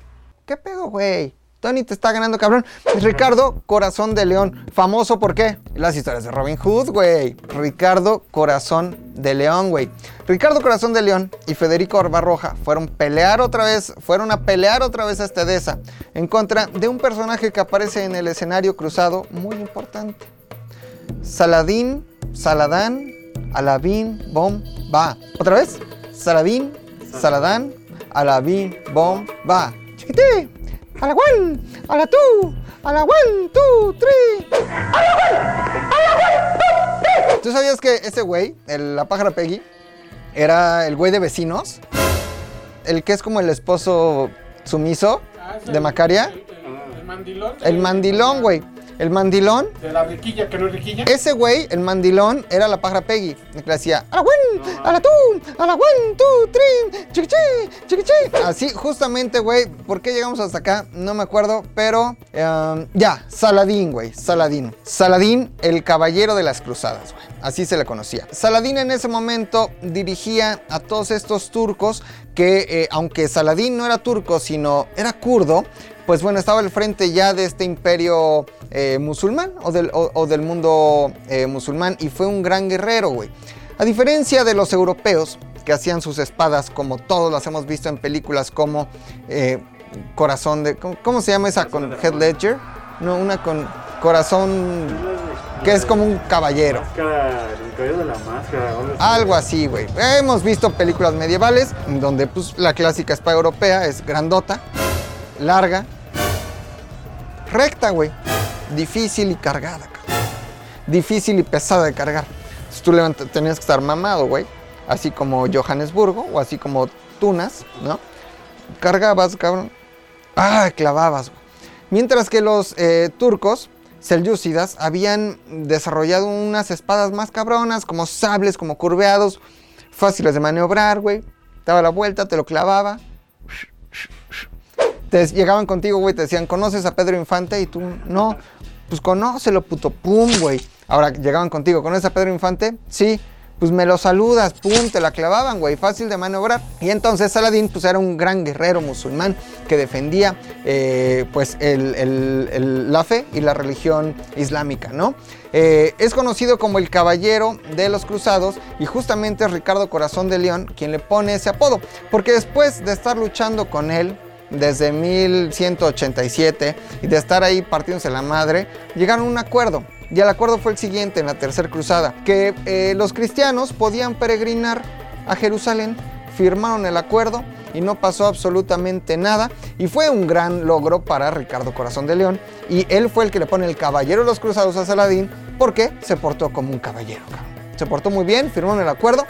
¿qué pedo, güey? Tony te está ganando, cabrón. Ricardo Corazón de León, famoso por qué? Las historias de Robin Hood, güey. Ricardo Corazón de León, güey. Ricardo Corazón de León y Federico Barbarroja fueron pelear otra vez, fueron a pelear otra vez a esta dehesa en contra de un personaje que aparece en el escenario cruzado muy importante. Saladín, Saladán, Alabín, Bom, va. ¿Otra vez? Saladín, Saladán, Alabín, Bom, va. Chiquité, a la one, a la two, a la one, two, three. ¿Tú sabías que ese güey, el- la pájara Peggy, era el güey de vecinos? El que es como el esposo sumiso Ah, es de el- Macaria. El, el- el mandilón. El mandilón, güey. El mandilón De la riquilla, que no es riquilla. Ese güey, el mandilón, era la pájara Peggy. Le hacía a la one, a la two, a la three, chiquichi, chiquichi. Así, justamente, güey. ¿Por qué llegamos hasta acá? No me acuerdo, pero um, ya, Saladín, güey. Saladín. Saladín, el caballero de las cruzadas, güey. Así se le conocía. Saladín en ese momento dirigía a todos estos turcos que, eh, aunque Saladín no era turco, sino era kurdo, pues bueno, estaba al frente ya de este imperio eh, musulmán o del, o- o del mundo eh, musulmán y fue un gran guerrero, güey. A diferencia de los europeos que hacían sus espadas como todos las hemos visto en películas como eh, Corazón de... ¿cómo, cómo se llama esa con Head Ledger? No, una con Corazón que es como un caballero. Máscara, el cabello de la máscara. algo así. Algo así, güey. Hemos visto películas medievales donde pues, la clásica espada europea es grandota, larga, recta, güey. Difícil y cargada, cabrón. Difícil y pesada de cargar. Entonces tú tenías que estar mamado, güey. Así como Johannesburgo o así como Tunas, ¿no? Cargabas, cabrón. Ah, clavabas, güey. Mientras que los eh, turcos, selyúcidas, habían desarrollado unas espadas más cabronas, como sables, como curveados, fáciles de maniobrar, güey. Daba la vuelta, te lo clavaba. Llegaban contigo, güey, te decían, ¿conoces a Pedro Infante? Y tú, no, pues conócelo, puto, pum, güey. Ahora llegaban contigo, ¿conoces a Pedro Infante? Sí, pues me lo saludas, pum, te la clavaban, güey, fácil de maniobrar. Y entonces Saladín, pues era un gran guerrero musulmán que defendía, eh, pues, la fe y la religión islámica, ¿no? Eh, es conocido como el caballero de los cruzados y justamente es Ricardo Corazón de León quien le pone ese apodo, porque después de estar luchando con él, desde 1187 y de estar ahí partiéndose la madre, llegaron a un acuerdo. Y el acuerdo fue el siguiente en la tercera cruzada, que eh, los cristianos podían peregrinar a Jerusalén, firmaron el acuerdo y no pasó absolutamente nada y fue un gran logro para Ricardo Corazón de León y él fue el que le pone el caballero de los cruzados a Saladín porque se portó como un caballero. Se portó muy bien, firmaron el acuerdo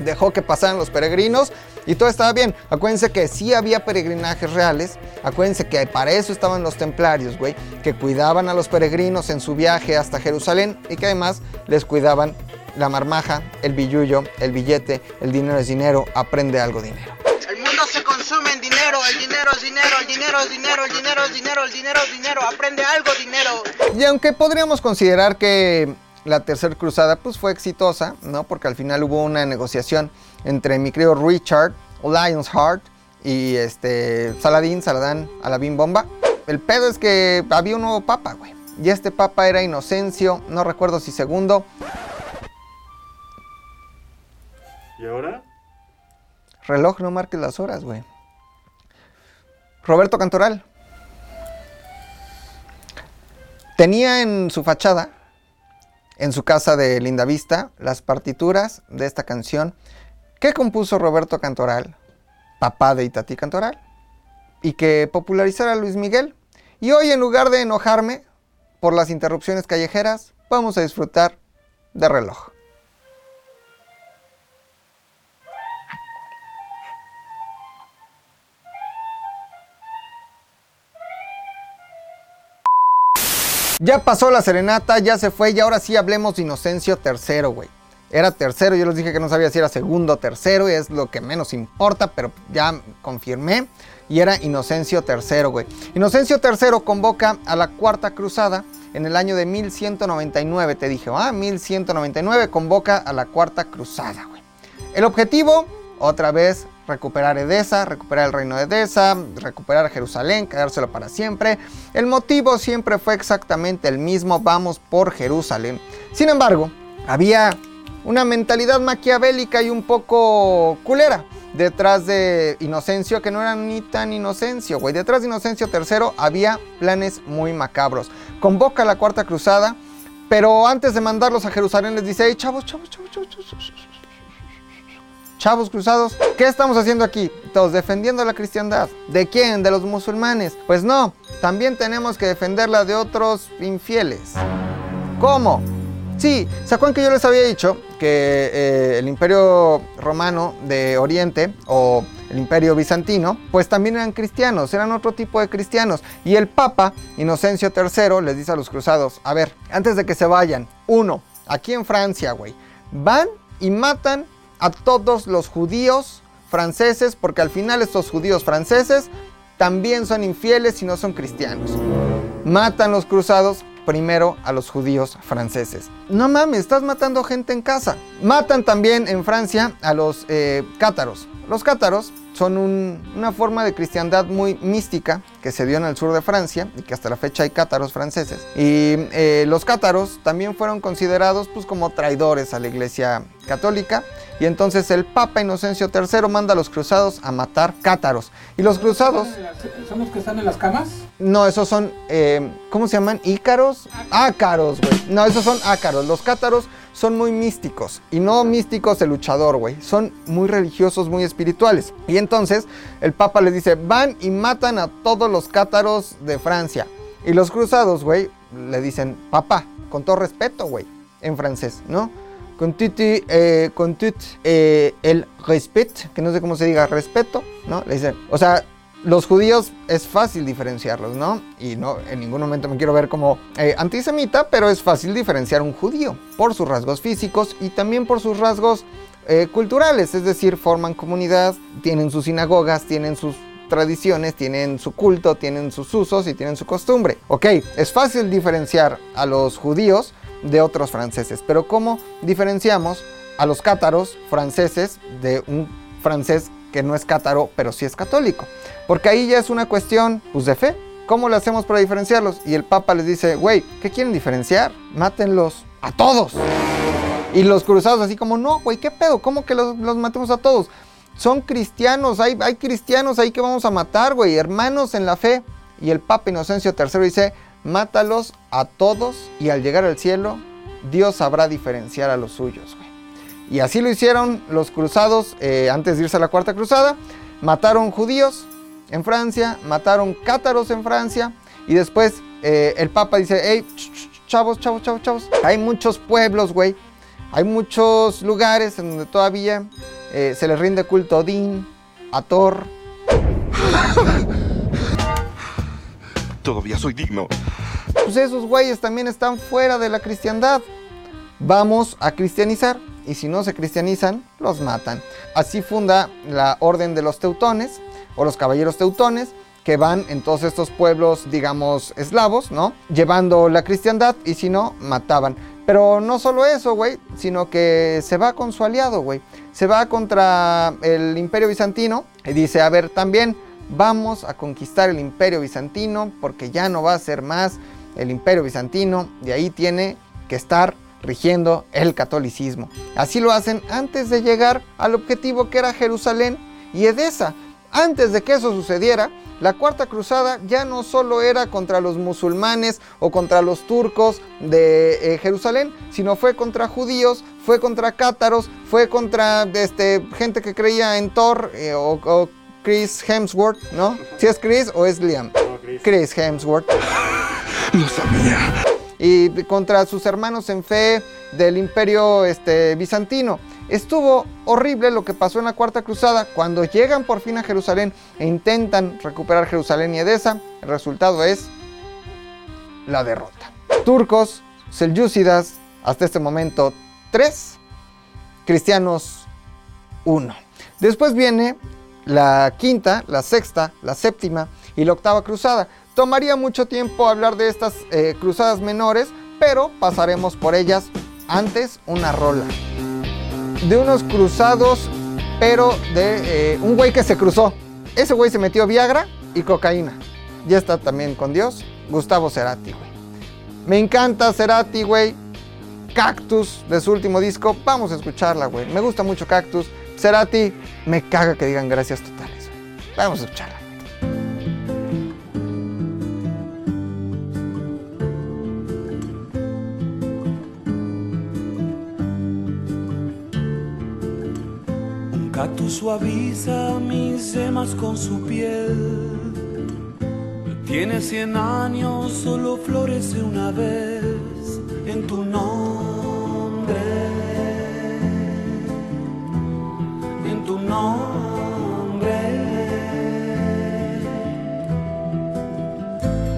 dejó que pasaran los peregrinos y todo estaba bien. Acuérdense que sí había peregrinajes reales. Acuérdense que para eso estaban los templarios, güey, que cuidaban a los peregrinos en su viaje hasta Jerusalén y que además les cuidaban la marmaja, el billullo, el billete, el dinero es dinero, aprende algo dinero. El mundo se consume en dinero. el dinero es dinero, el dinero es dinero, el dinero es dinero, el dinero es dinero, aprende algo, dinero. Y aunque podríamos considerar que la tercera cruzada pues fue exitosa, ¿no? Porque al final hubo una negociación entre mi querido Richard Lionheart y este Saladín, Saladán, Alabín Bomba. El pedo es que había un nuevo papa, güey. Y este papa era Inocencio, no recuerdo si segundo. ¿Y ahora? Reloj, no marques las horas, güey. Roberto Cantoral. Tenía en su fachada, en su casa de Lindavista, las partituras de esta canción que compuso Roberto Cantoral, papá de Itatí Cantoral, y que popularizara Luis Miguel. Y hoy, en lugar de enojarme por las interrupciones callejeras, vamos a disfrutar de reloj. Ya pasó la serenata, ya se fue y ahora sí hablemos de Inocencio III, güey. Era tercero, yo les dije que no sabía si era segundo o tercero, y es lo que menos importa, pero ya confirmé. Y era Inocencio III, güey. Inocencio III convoca a la Cuarta Cruzada en el año de 1199, te dije, ah, 1199 convoca a la Cuarta Cruzada, güey. El objetivo, otra vez, recuperar Edesa, recuperar el reino de Edesa, recuperar Jerusalén, quedárselo para siempre. El motivo siempre fue exactamente el mismo, vamos por Jerusalén. Sin embargo, había una mentalidad maquiavélica y un poco culera detrás de Inocencio, que no era ni tan Inocencio, güey. Detrás de Inocencio III había planes muy macabros. Convoca la Cuarta Cruzada, pero antes de mandarlos a Jerusalén les dice, hey, chavos, chavos, chavos, chavos, chavos, Chavos cruzados, ¿qué estamos haciendo aquí? Todos defendiendo la cristiandad. ¿De quién? ¿De los musulmanes? Pues no, también tenemos que defenderla de otros infieles. ¿Cómo? Sí, ¿se acuerdan que yo les había dicho que eh, el imperio romano de Oriente o el imperio bizantino, pues también eran cristianos, eran otro tipo de cristianos. Y el Papa Inocencio III les dice a los cruzados, a ver, antes de que se vayan, uno, aquí en Francia, güey, van y matan a todos los judíos franceses, porque al final estos judíos franceses también son infieles y no son cristianos. Matan los cruzados primero a los judíos franceses. No mames, estás matando gente en casa. Matan también en Francia a los eh, cátaros. Los cátaros son una forma de cristiandad muy mística que se dio en el sur de Francia y que hasta la fecha hay cátaros franceses. Y eh, los cátaros también fueron considerados pues, como traidores a la iglesia católica y entonces el Papa Inocencio III manda a los cruzados a matar cátaros. Y los cruzados... ¿Son los que están en las camas? No, esos son... eh, ¿Cómo se llaman? ¿Ícaros? Ácaros, güey. No, esos son ácaros. Los cátaros son muy místicos. Y no místicos de luchador, güey. Son muy religiosos, muy espirituales. Y entonces el Papa les dice, van y matan a todos los cátaros de Francia. Y los cruzados, güey, le dicen, papá, con todo respeto, güey, en francés, ¿no? Con tout, eh, con tout eh, el respect, que no sé cómo se diga, respeto, ¿no? Le dicen, o sea, los judíos es fácil diferenciarlos, ¿no? Y no, en ningún momento me quiero ver como eh, antisemita, pero es fácil diferenciar un judío por sus rasgos físicos y también por sus rasgos eh, culturales, es decir, forman comunidad, tienen sus sinagogas, tienen sus tradiciones, tienen su culto, tienen sus usos y tienen su costumbre. Ok, es fácil diferenciar a los judíos de otros franceses, pero ¿cómo diferenciamos a los cátaros franceses de un francés que no es cátaro, pero sí es católico? Porque ahí ya es una cuestión pues, de fe. ¿Cómo lo hacemos para diferenciarlos? Y el Papa les dice, güey, ¿qué quieren diferenciar? Mátenlos a todos. Y los cruzados así como, no, güey, ¿qué pedo? ¿Cómo que los, los matemos a todos? Son cristianos, hay, hay cristianos ahí que vamos a matar, güey, hermanos en la fe. Y el Papa Inocencio III dice, mátalos a todos y al llegar al cielo, Dios sabrá diferenciar a los suyos. Y así lo hicieron los cruzados eh, antes de irse a la Cuarta Cruzada. Mataron judíos en Francia, mataron cátaros en Francia. Y después eh, el Papa dice, hey, ch- ch- chavos, chavos, chavos, chavos. Hay muchos pueblos, güey. Hay muchos lugares en donde todavía eh, se les rinde culto a Odín, a Thor. Todavía soy digno. Pues esos güeyes también están fuera de la cristiandad. Vamos a cristianizar. Y si no se cristianizan, los matan. Así funda la Orden de los Teutones. o los caballeros teutones, que van en todos estos pueblos, digamos, eslavos, ¿no? Llevando la cristiandad y si no, mataban. Pero no solo eso, güey, sino que se va con su aliado, güey. Se va contra el imperio bizantino y dice, a ver, también vamos a conquistar el imperio bizantino porque ya no va a ser más el imperio bizantino y ahí tiene que estar rigiendo el catolicismo. Así lo hacen antes de llegar al objetivo que era Jerusalén y Edesa. Antes de que eso sucediera, la Cuarta Cruzada ya no solo era contra los musulmanes o contra los turcos de eh, Jerusalén, sino fue contra judíos, fue contra cátaros, fue contra este, gente que creía en Thor eh, o, o Chris Hemsworth, ¿no? Si es Chris o es Liam. No, Chris. Chris Hemsworth. Lo sabía. Y contra sus hermanos en fe del imperio este, bizantino. Estuvo horrible lo que pasó en la Cuarta Cruzada. Cuando llegan por fin a Jerusalén e intentan recuperar Jerusalén y Edesa, el resultado es la derrota. Turcos, selyúcidas, hasta este momento 3, cristianos 1. Después viene la quinta, la sexta, la séptima y la octava cruzada. Tomaría mucho tiempo hablar de estas eh, cruzadas menores, pero pasaremos por ellas antes una rola. De unos cruzados, pero de eh, un güey que se cruzó. Ese güey se metió Viagra y cocaína. Ya está también con Dios, Gustavo Cerati, güey. Me encanta Cerati, güey. Cactus de su último disco. Vamos a escucharla, güey. Me gusta mucho Cactus. Cerati, me caga que digan gracias totales. Vamos a escucharla. Un cactus suaviza mis yemas con su piel. Tiene cien años, solo florece una vez en tu nombre. Tu nombre.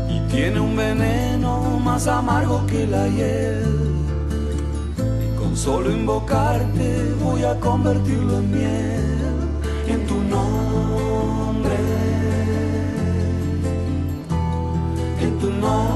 Y tiene un veneno más amargo que la hiel. Y con solo invocarte voy a convertirlo en miel en tu nombre. En tu nombre.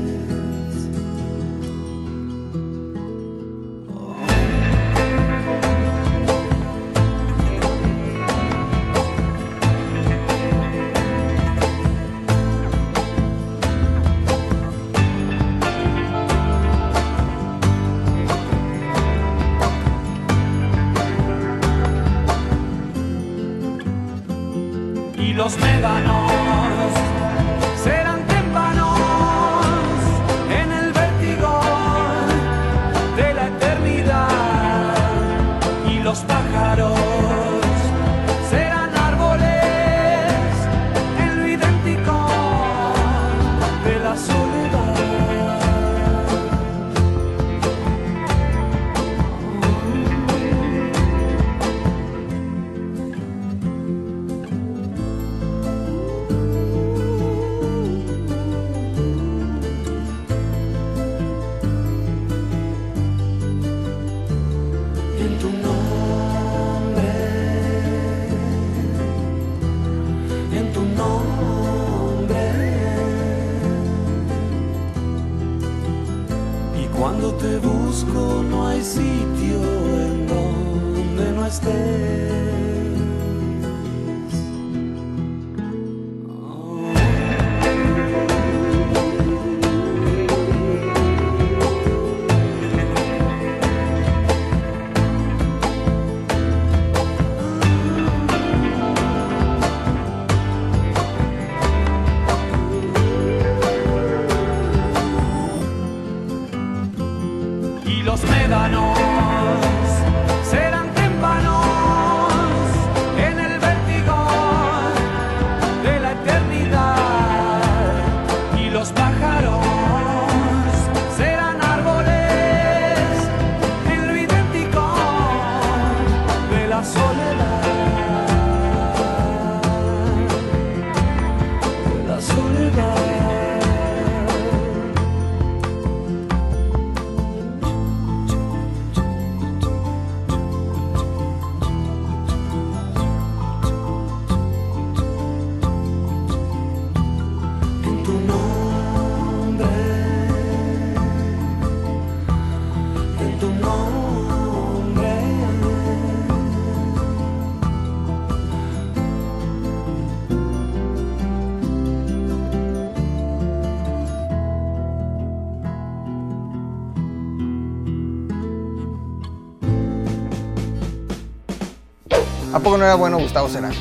Poco no era bueno Gustavo Cerati?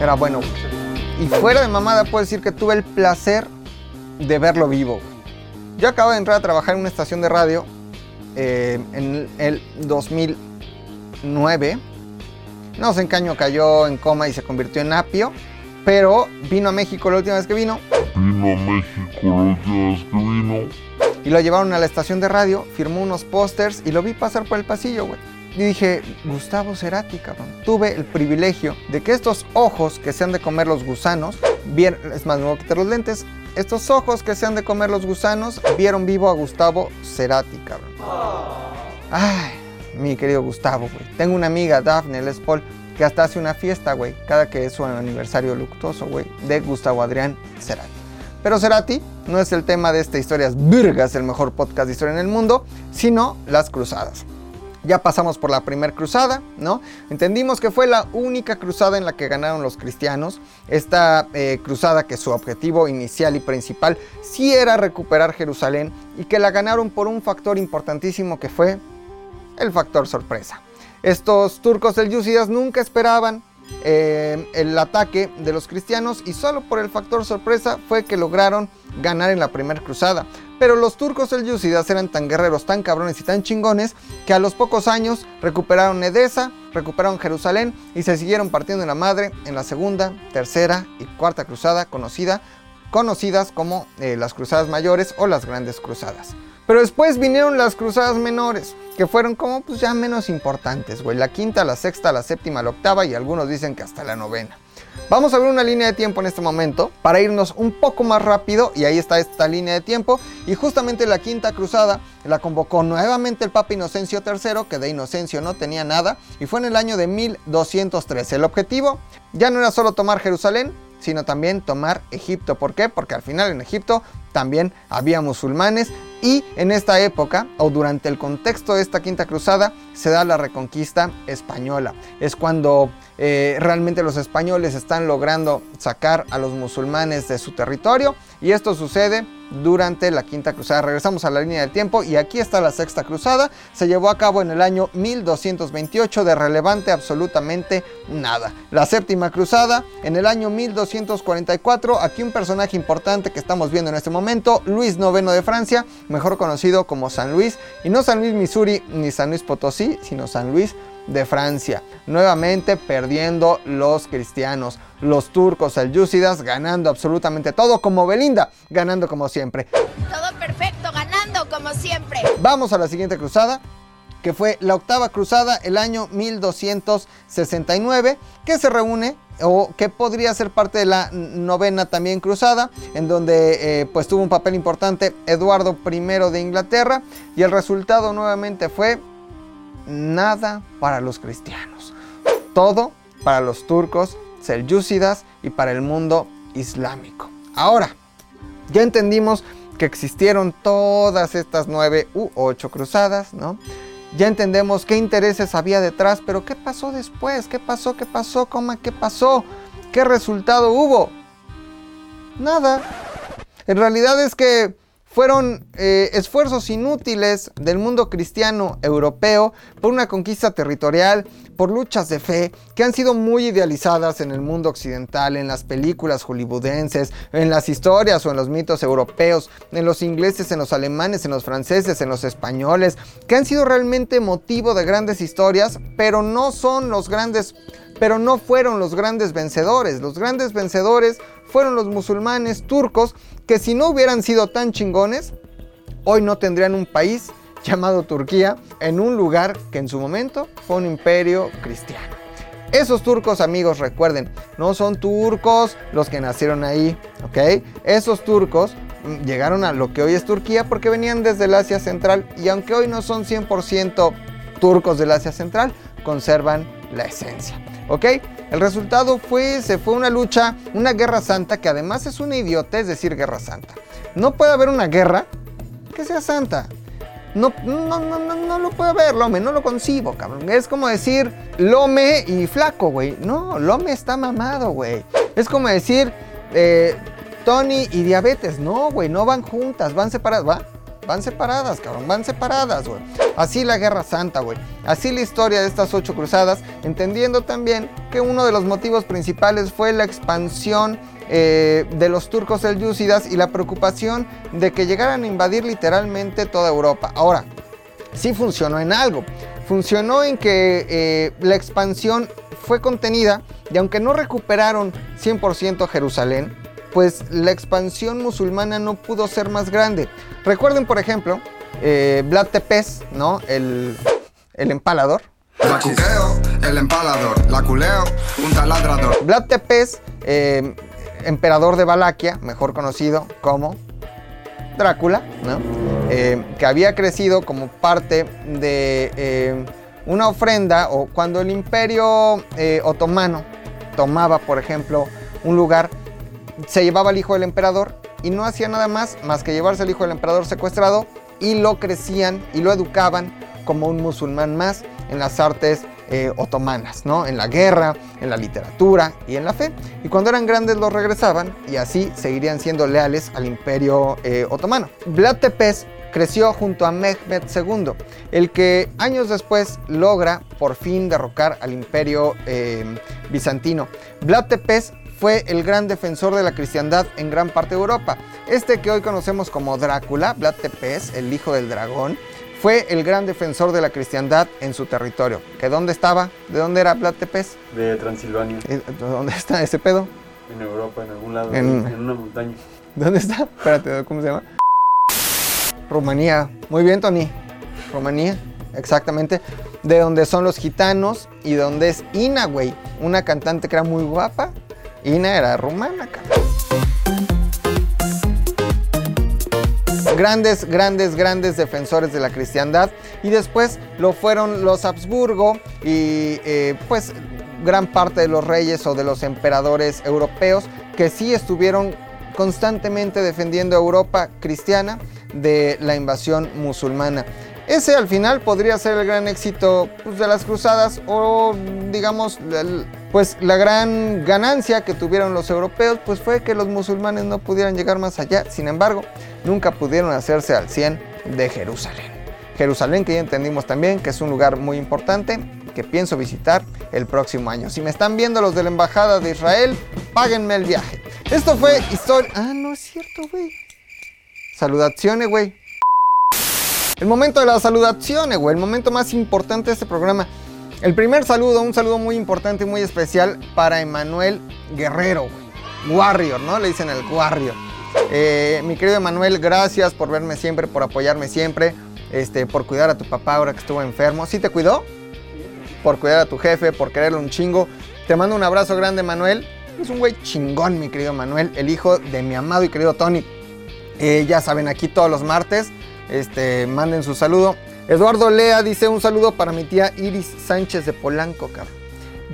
Era bueno. Y fuera de mamada puedo decir que tuve el placer de verlo vivo. Yo acabo de entrar a trabajar en una estación de radio eh, en el 2009. No sé en qué año cayó en coma y se convirtió en apio. Pero vino a México la última vez que vino. Vino a México la última vez que vino. Y lo llevaron a la estación de radio, firmó unos pósters y lo vi pasar por el pasillo, güey. Y dije, Gustavo Cerati, cabrón. Tuve el privilegio de que estos ojos que se han de comer los gusanos, vieron, es más, a quitar los lentes. Estos ojos que se han de comer los gusanos, vieron vivo a Gustavo Cerati, cabrón. Ay, mi querido Gustavo, güey. Tengo una amiga, Daphne Les Paul, que hasta hace una fiesta, güey, cada que es su aniversario luctuoso, güey, de Gustavo Adrián Cerati. Pero Cerati no es el tema de esta Historias Virgas, el mejor podcast de historia en el mundo, sino las cruzadas. Ya pasamos por la primera cruzada, ¿no? Entendimos que fue la única cruzada en la que ganaron los cristianos. Esta eh, cruzada que su objetivo inicial y principal sí era recuperar Jerusalén y que la ganaron por un factor importantísimo que fue el factor sorpresa. Estos turcos selyúcidas nunca esperaban eh, el ataque de los cristianos y solo por el factor sorpresa fue que lograron ganar en la primera cruzada. Pero los turcos selyúcidas eran tan guerreros, tan cabrones y tan chingones que a los pocos años recuperaron Edesa, recuperaron Jerusalén y se siguieron partiendo en la madre en la segunda, tercera y cuarta cruzada conocida, conocidas como eh, las cruzadas mayores o las grandes cruzadas. Pero después vinieron las cruzadas menores, que fueron como pues ya menos importantes, güey. La quinta, la sexta, la séptima, la octava y algunos dicen que hasta la novena. Vamos a ver una línea de tiempo en este momento para irnos un poco más rápido y ahí está esta línea de tiempo y justamente la quinta cruzada la convocó nuevamente el Papa Inocencio III que de Inocencio no tenía nada y fue en el año de 1213. El objetivo ya no era solo tomar Jerusalén, sino también tomar Egipto. ¿Por qué? Porque al final en Egipto también había musulmanes y en esta época o durante el contexto de esta quinta cruzada se da la reconquista española. Es cuando eh, realmente los españoles están logrando sacar a los musulmanes de su territorio y esto sucede durante la quinta cruzada. Regresamos a la línea del tiempo y aquí está la sexta cruzada. Se llevó a cabo en el año 1228 de relevante absolutamente nada. La séptima cruzada en el año 1244. Aquí un personaje importante que estamos viendo en este momento, Luis IX de Francia, mejor conocido como San Luis. Y no San Luis Missouri ni San Luis Potosí, sino San Luis de Francia, nuevamente perdiendo los cristianos, los turcos selyúcidas ganando absolutamente todo como Belinda, ganando como siempre. Todo perfecto, ganando como siempre. Vamos a la siguiente cruzada, que fue la octava cruzada el año 1269, que se reúne o que podría ser parte de la novena también cruzada, en donde eh, pues tuvo un papel importante Eduardo I de Inglaterra y el resultado nuevamente fue nada para los cristianos, todo para los turcos selyúcidas y para el mundo islámico. Ahora, ya entendimos que existieron todas estas nueve u ocho cruzadas, ¿no? Ya entendemos qué intereses había detrás, pero ¿qué pasó después? ¿Qué pasó? ¿Qué pasó? ¿Cómo? ¿Qué pasó? ¿Qué resultado hubo? Nada. En realidad es que fueron eh, esfuerzos inútiles del mundo cristiano europeo por una conquista territorial, por luchas de fe que han sido muy idealizadas en el mundo occidental, en las películas hollywoodenses, en las historias o en los mitos europeos, en los ingleses, en los alemanes, en los franceses, en los españoles, que han sido realmente motivo de grandes historias, pero no son los grandes pero no fueron los grandes vencedores. Los grandes vencedores fueron los musulmanes turcos que si no hubieran sido tan chingones, hoy no tendrían un país llamado Turquía en un lugar que en su momento fue un imperio cristiano. Esos turcos, amigos, recuerden, no son turcos los que nacieron ahí, ¿ok? Esos turcos mm, llegaron a lo que hoy es Turquía porque venían desde el Asia Central y aunque hoy no son 100% turcos del Asia Central, conservan la esencia. ¿Ok? El resultado fue, se fue una lucha, una guerra santa, que además es una idiotez decir guerra santa. No puede haber una guerra que sea santa. No, no, no, no, no lo puede haber, Lome, no lo concibo, cabrón. Es como decir Lome y flaco, güey. No, Lome está mamado, güey. Es como decir eh, Tony y diabetes. No, güey, no van juntas, van separadas. ¿Va? Van separadas, cabrón, van separadas, güey. Así la Guerra Santa, güey. Así la historia de estas ocho cruzadas, entendiendo también que uno de los motivos principales fue la expansión eh, de los turcos selyúcidas y la preocupación de que llegaran a invadir literalmente toda Europa. Ahora, sí funcionó en algo. Funcionó en que eh, la expansión fue contenida y aunque no recuperaron 100% Jerusalén, pues la expansión musulmana no pudo ser más grande. Recuerden, por ejemplo, eh, Vlad Tepes, ¿no? El, el empalador. La cuqueo, el empalador, la culeo, un taladrador. Vlad Tepes, eh, emperador de Valaquia, mejor conocido como Drácula, ¿no? Eh, que había crecido como parte de eh, una ofrenda o cuando el imperio otomano tomaba, por ejemplo, un lugar, se llevaba al hijo del emperador y no hacía nada más más que llevarse al hijo del emperador secuestrado y lo crecían y lo educaban como un musulmán más en las artes eh, otomanas, ¿no? En la guerra, en la literatura y en la fe. Y cuando eran grandes los regresaban y así seguirían siendo leales al imperio eh, otomano. Vlad Tepes creció junto a Mehmed II, el que años después logra por fin derrocar al imperio eh, bizantino. Vlad Tepes fue el gran defensor de la cristiandad en gran parte de Europa. Este que hoy conocemos como Drácula, Vlad Tepes, el hijo del dragón, fue el gran defensor de la cristiandad en su territorio. ¿Que dónde estaba? ¿De dónde era Vlad Tepes? De Transilvania, Eh, ¿Dónde está ese pedo? en Europa, en algún lado, En- en, una montaña. ¿Dónde está? Espérate, ¿cómo se llama? Rumanía. Muy bien, Tony. Rumanía, exactamente. De donde son los gitanos y donde es Ina, güey. Una cantante que era muy guapa. Ina era rumana. Grandes, grandes, grandes defensores de la cristiandad. Y después lo fueron los Habsburgo y eh, pues gran parte de los reyes o de los emperadores europeos que sí estuvieron constantemente defendiendo a Europa cristiana de la invasión musulmana. Ese al final podría ser el gran éxito pues, de las cruzadas o digamos pues la gran ganancia que tuvieron los europeos pues fue que los musulmanes no pudieran llegar más allá. Sin embargo, nunca pudieron hacerse al 100 de Jerusalén. Jerusalén que ya entendimos también que es un lugar muy importante que pienso visitar el próximo año. Si me están viendo los de la Embajada de Israel, páguenme el viaje. Esto fue historia... Ah, no es cierto, güey. Saludaciones, güey. El momento de las saludaciones, güey. El momento más importante de este programa. El primer saludo, un saludo muy importante y muy especial para Emanuel Guerrero. Warrior, ¿no? Le dicen el Warrior. Eh, mi querido Emanuel, gracias por verme siempre, por apoyarme siempre, este, por cuidar a tu papá ahora que estuvo enfermo. ¿Sí te cuidó? Por cuidar a tu jefe, por quererle un chingo. Te mando un abrazo grande, Manuel. Es un güey chingón, mi querido Manuel, el hijo de mi amado y querido Tony. Eh, ya saben, aquí todos los martes, este, manden su saludo. Eduardo Lea dice un saludo para mi tía Iris Sánchez de Polanco, cabrón.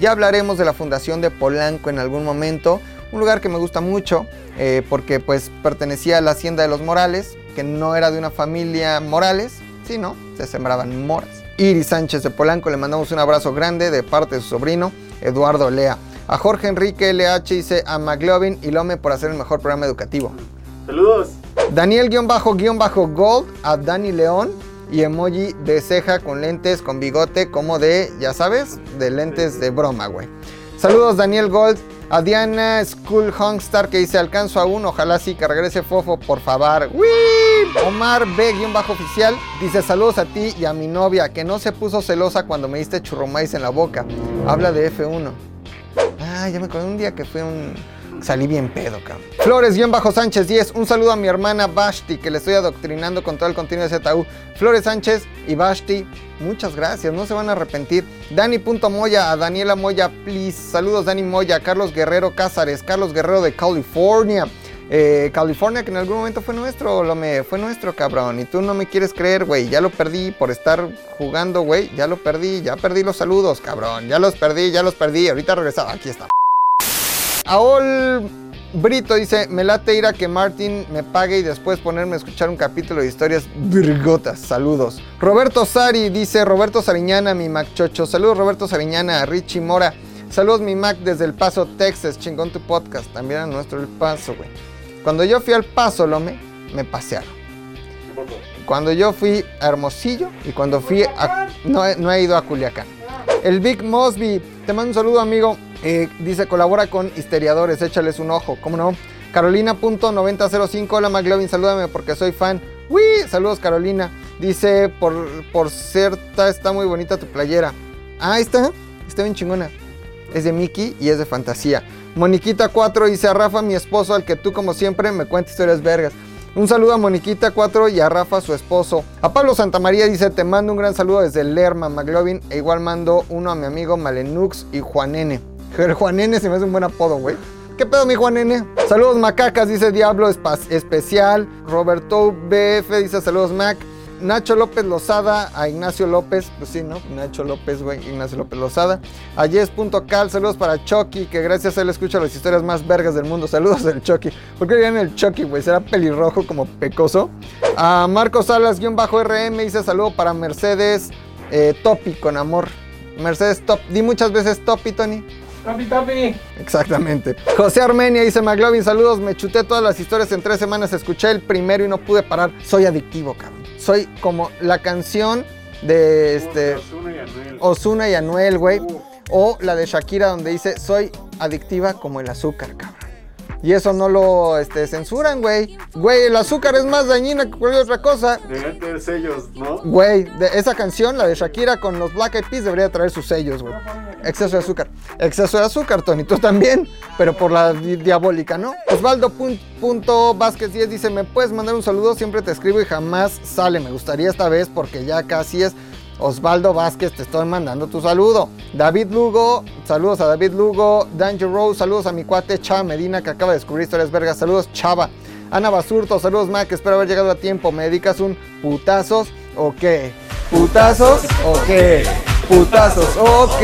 Ya hablaremos de la fundación de Polanco en algún momento. Un lugar que me gusta mucho eh, porque pues pertenecía a la hacienda de los Morales, que no era de una familia Morales, sino se sembraban moras. Iris Sánchez de Polanco, le mandamos un abrazo grande de parte de su sobrino Eduardo Lea. A Jorge Enrique LH dice a McLovin y Lome por hacer el mejor programa educativo. ¡Saludos! Daniel-Gold a Dani León y emoji de ceja con lentes con bigote como de, ya sabes, de lentes de broma, güey. Saludos Daniel Gold, a Diana School Hongstar que dice alcanzo aún, ojalá sí que regrese Fofo, por favor. ¡Wii! Omar B-oficial dice saludos a ti y a mi novia que no se puso celosa cuando me diste churromais en la boca. Habla de F1. Ah, ya me acordé un día que fue un... Salí bien pedo, cabrón. Flores-Sánchez 10. Un saludo a mi hermana Bashti, que le estoy adoctrinando con todo el contenido de ZU. Flores Sánchez y Bashti, muchas gracias, no se van a arrepentir. Dani.moya a Daniela Moya, please. Saludos, Dani Moya. Carlos Guerrero Cázares, Carlos Guerrero de California. Eh, California, que en algún momento fue nuestro, lo me, fue nuestro, cabrón. Y tú no me quieres creer, güey. Ya lo perdí por estar jugando, güey. Ya lo perdí, ya perdí los saludos, cabrón. Ya los perdí, ya los perdí. Ahorita regresaba, aquí está. Aol Brito dice, me late ir a que Martin me pague y después ponerme a escuchar un capítulo de historias virgotas. Saludos. Roberto Sari dice, Roberto Sariñana, mi Mac Chocho. Saludos Roberto Sariñana, Richie Mora. Saludos mi Mac desde El Paso, Texas. Chingón tu podcast. También a nuestro El Paso, güey. Cuando yo fui al Paso, Lome, me pasearon. Cuando yo fui a Hermosillo y cuando fui a... No, no he ido a Culiacán. El Big Mosby, te mando un saludo amigo. Eh, dice, colabora con Histeriadores, échales un ojo, ¿cómo no? Carolina.9005, hola McLovin, salúdame porque soy fan. Uy, saludos Carolina. Dice, por, por cierta, está muy bonita tu playera. Ah, está, está bien chingona. Es de Mickey y es de fantasía. Moniquita 4 dice a Rafa, mi esposo, al que tú como siempre me cuentas historias vergas. Un saludo a Moniquita 4 y a Rafa, su esposo. A Pablo Santamaría dice, te mando un gran saludo desde Lerma, McLovin. E igual mando uno a mi amigo Malenux y Juanene. El Juanene se me hace un buen apodo, güey. ¿Qué pedo, mi Juanene? Saludos, macacas, dice Diablo Especial. Roberto BF dice, saludos, Mac. Nacho López Lozada, a Ignacio López, pues sí, ¿no? Nacho López, güey, Ignacio López Lozada. A Yes.cal, saludos para Chucky, que gracias a él escucha las historias más vergas del mundo. Saludos del Chucky. ¿Por qué dirían el Chucky, güey? ¿Será pelirrojo como pecoso? A Marcos Salas-RM dice saludo para Mercedes eh, Topi, con amor. Mercedes Top, di muchas veces Topi, Tony. Tapi, tapi. Exactamente. José Armenia dice McLovin, saludos, me chuté todas las historias en tres semanas, escuché el primero y no pude parar. Soy adictivo, cabrón. Soy como la canción de este Ozuna y Anuel. Osuna y Anuel, güey. O la de Shakira donde dice, soy adictiva como el azúcar, cabrón. Y eso no lo este, censuran, güey. Güey, el azúcar es más dañina que cualquier otra cosa. Deberían tener sellos, ¿no? Güey, de esa canción, la de Shakira con los Black Eyed Peas, debería traer sus sellos, güey. Exceso de azúcar. Exceso de azúcar, Tony, tú también, pero por la di- diabólica, ¿no? Osvaldo pun- punto Vázquez 10 dice, ¿me puedes mandar un saludo? Siempre te escribo y jamás sale. Me gustaría esta vez porque ya casi es. Osvaldo Vázquez, te estoy mandando tu saludo. David Lugo, saludos a David Lugo. Danger Rose, saludos a mi cuate Chava Medina que acaba de descubrir historias vergas. Saludos, Chava. Ana Basurto, saludos Mac, espero haber llegado a tiempo. ¿Me dedicas un putazos o qué? ¿Putazos o qué? Putazos, ok.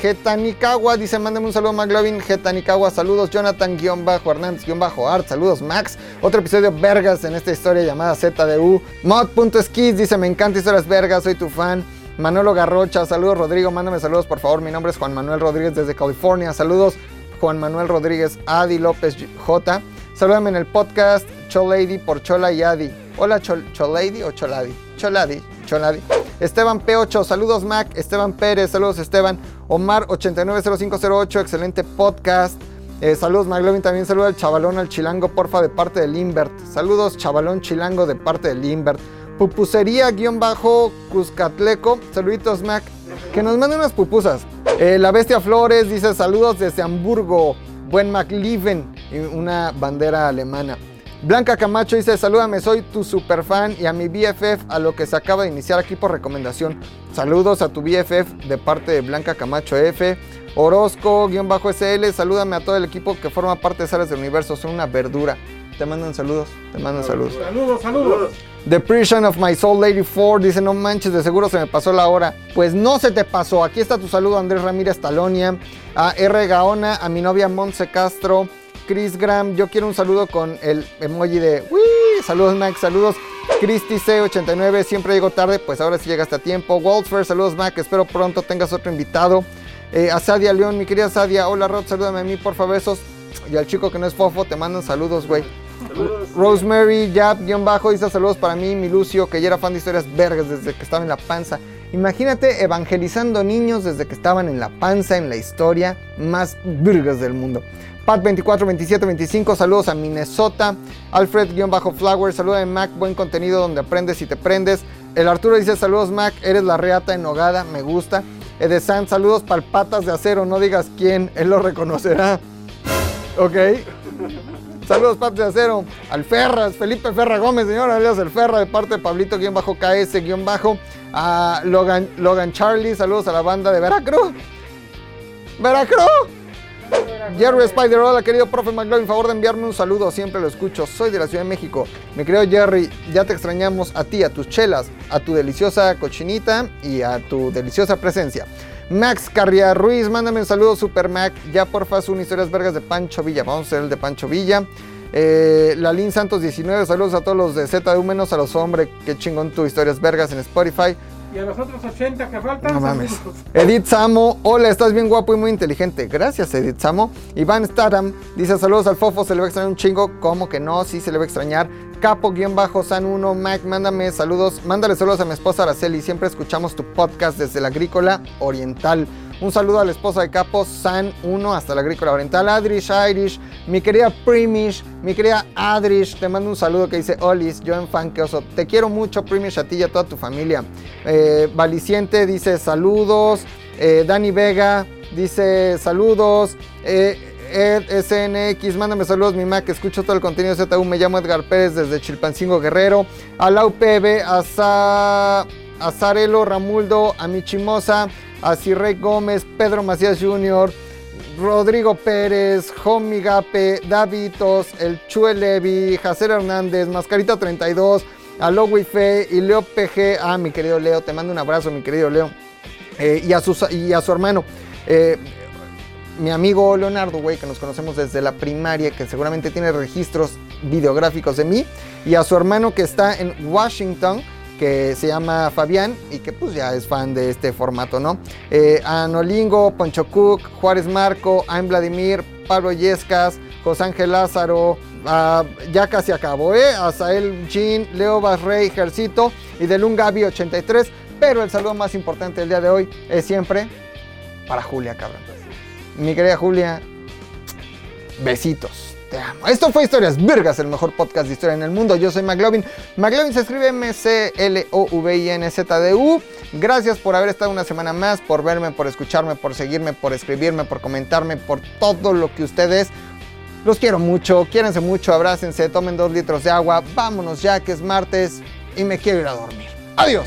Getanicagua dice, mándame un saludo McLovin. Getanicagua, saludos. Jonathan-Hernández-Art, saludos Max. Otro episodio vergas en esta historia llamada ZDU. Mod.skis dice, me encanta historias vergas, soy tu fan. Manolo Garrocha, saludos Rodrigo, mándame saludos por favor. Mi nombre es Juan Manuel Rodríguez desde California. Saludos Juan Manuel Rodríguez, Adi López J. Salúdame en el podcast Cholady por Chola y Adi. Hola Chol Cholady o Choladi. Choladi, Choladi. Esteban P8, saludos Mac. Esteban Pérez, saludos Esteban. Omar 890508, excelente podcast. Eh, saludos McLovin, también saluda al chavalón, al chilango, porfa, de parte del Invert. Saludos chavalón chilango de parte del Invert. Pupusería guion bajo Cuscatleco. Saluditos Mac. Que nos mande unas pupusas. Eh, la Bestia Flores dice saludos desde Hamburgo. Buen McLeven. Y una bandera alemana. Blanca Camacho dice, salúdame, soy tu super fan y a mi BFF, a lo que se acaba de iniciar aquí por recomendación. Saludos a tu BFF de parte de Blanca Camacho F. Orozco-SL, salúdame a todo el equipo que forma parte de Salas del Universo, son una verdura. Te mandan saludos, te mandan saludos. Saludos, saludos. The Prison of My Soul Lady 4 dice, no manches, de seguro se me pasó la hora. Pues no se te pasó. Aquí está tu saludo, Andrés Ramírez Talonia, a R. Gaona, a mi novia Montse Castro, Chris Graham. Yo quiero un saludo con el emoji de, ¡Wii! Saludos, Mac, saludos. Christy C89, siempre llego tarde, pues ahora sí llegaste a tiempo. Waltfer, saludos, Mac, espero pronto tengas otro invitado. Eh, a Sadia León, mi querida Sadia, hola Rod, salúdame a mí, por favor, besos. Y al chico que no es fofo, te mandan saludos, güey. Rosemary Jab, guion bajo, dice saludos para mí, mi Lucio, que ya era fan de historias vergas desde que estaba en la panza. Imagínate evangelizando niños desde que estaban en la panza, en la historia más vergas del mundo. Pat 24, 27, 25, saludos a Minnesota. Alfred-Flower, saluda a Mac, buen contenido donde aprendes y te prendes. El Arturo dice saludos Mac, eres la reata enogada, me gusta. Edesan, saludos palpatas de acero, no digas quién, él lo reconocerá. Ok. Saludos, Paps de Acero. Al Ferras, Felipe Ferra Gómez, señor, alias el Ferra, de parte de Pablito, guion bajo KS, guion bajo. A Logan, Logan Charlie, saludos a la banda de Veracruz. Veracruz. Jerry Spider, hola querido profe McLovin, favor de enviarme un saludo, siempre lo escucho, soy de la Ciudad de México. Mi querido Jerry, ya te extrañamos a ti, a tus chelas, a tu deliciosa cochinita y a tu deliciosa presencia. Max Carria Ruiz, mándame un saludo, Super Mac. Ya porfa, un historias vergas de Pancho Villa. Vamos a hacer el de Pancho Villa. Eh, Lalín Santos 19, saludos a todos los de ZDU, menos a los hombres. Qué chingón tu historias vergas en Spotify. Y a los otros 80 que faltan. No mames. Edith Samo, hola, estás bien guapo y muy inteligente. Gracias, Edith Samo. Iván Statham dice saludos al Fofo, se le va a extrañar un chingo. ¿Cómo que no? Sí, se le va a extrañar. Capo-San1, Mac, mándame saludos, mándale saludos a mi esposa Araceli, siempre escuchamos tu podcast desde la Agrícola Oriental. Un saludo a la esposa de Capo, San1, hasta la Agrícola Oriental, Adrish, Irish, mi querida Primish, mi querida Adrish, te mando un saludo que dice Olis, yo en fan que oso. Te quiero mucho, Primish, a ti y a toda tu familia. Eh, Valiciente dice saludos, eh, Dani Vega dice saludos. Eh, Ed SNX, mándame saludos, mi Mac, escucho todo el contenido de ZU, me llamo Edgar Pérez desde Chilpancingo Guerrero, a la UPB, a, a Zarelo Ramuldo, a Michimosa, Gómez, Pedro Macías Jr., Rodrigo Pérez, Jomi Gape, Davitos, el Chue Levi, Jacer Hernández, Mascarita 32, a Lowy Fe y Leo PG. Ah, mi querido Leo, te mando un abrazo, mi querido Leo. Eh, y, a su, y a su hermano. Eh, mi amigo Leonardo, güey, que nos conocemos desde la primaria, que seguramente tiene registros videográficos de mí, y a su hermano que está en Washington, que se llama Fabián y que pues ya es fan de este formato, ¿no? Eh, a Nolingo, Poncho Cook, Juárez Marco, I'm Vladimir, Pablo Yescas, José Ángel Lázaro, a- ya casi acabó, ¿eh? A Sael Jean, Leo Basrey, Jercito y de Gabi 83, pero el saludo más importante del día de hoy es siempre para Julia, cabrón. Mi querida Julia, besitos. Amo. Esto fue Historias Virgas, el mejor podcast de historia en el mundo. Yo soy McLovin. McLovin se escribe M-C-L-O-V-I-N-Z-D-U. Gracias por haber estado una semana más, por verme, por escucharme, por seguirme, por escribirme, por comentarme, por todo lo que ustedes. Los quiero mucho, quiérense mucho, abrácense, tomen dos litros de agua. Vámonos ya que es martes y me quiero ir a dormir. Adiós.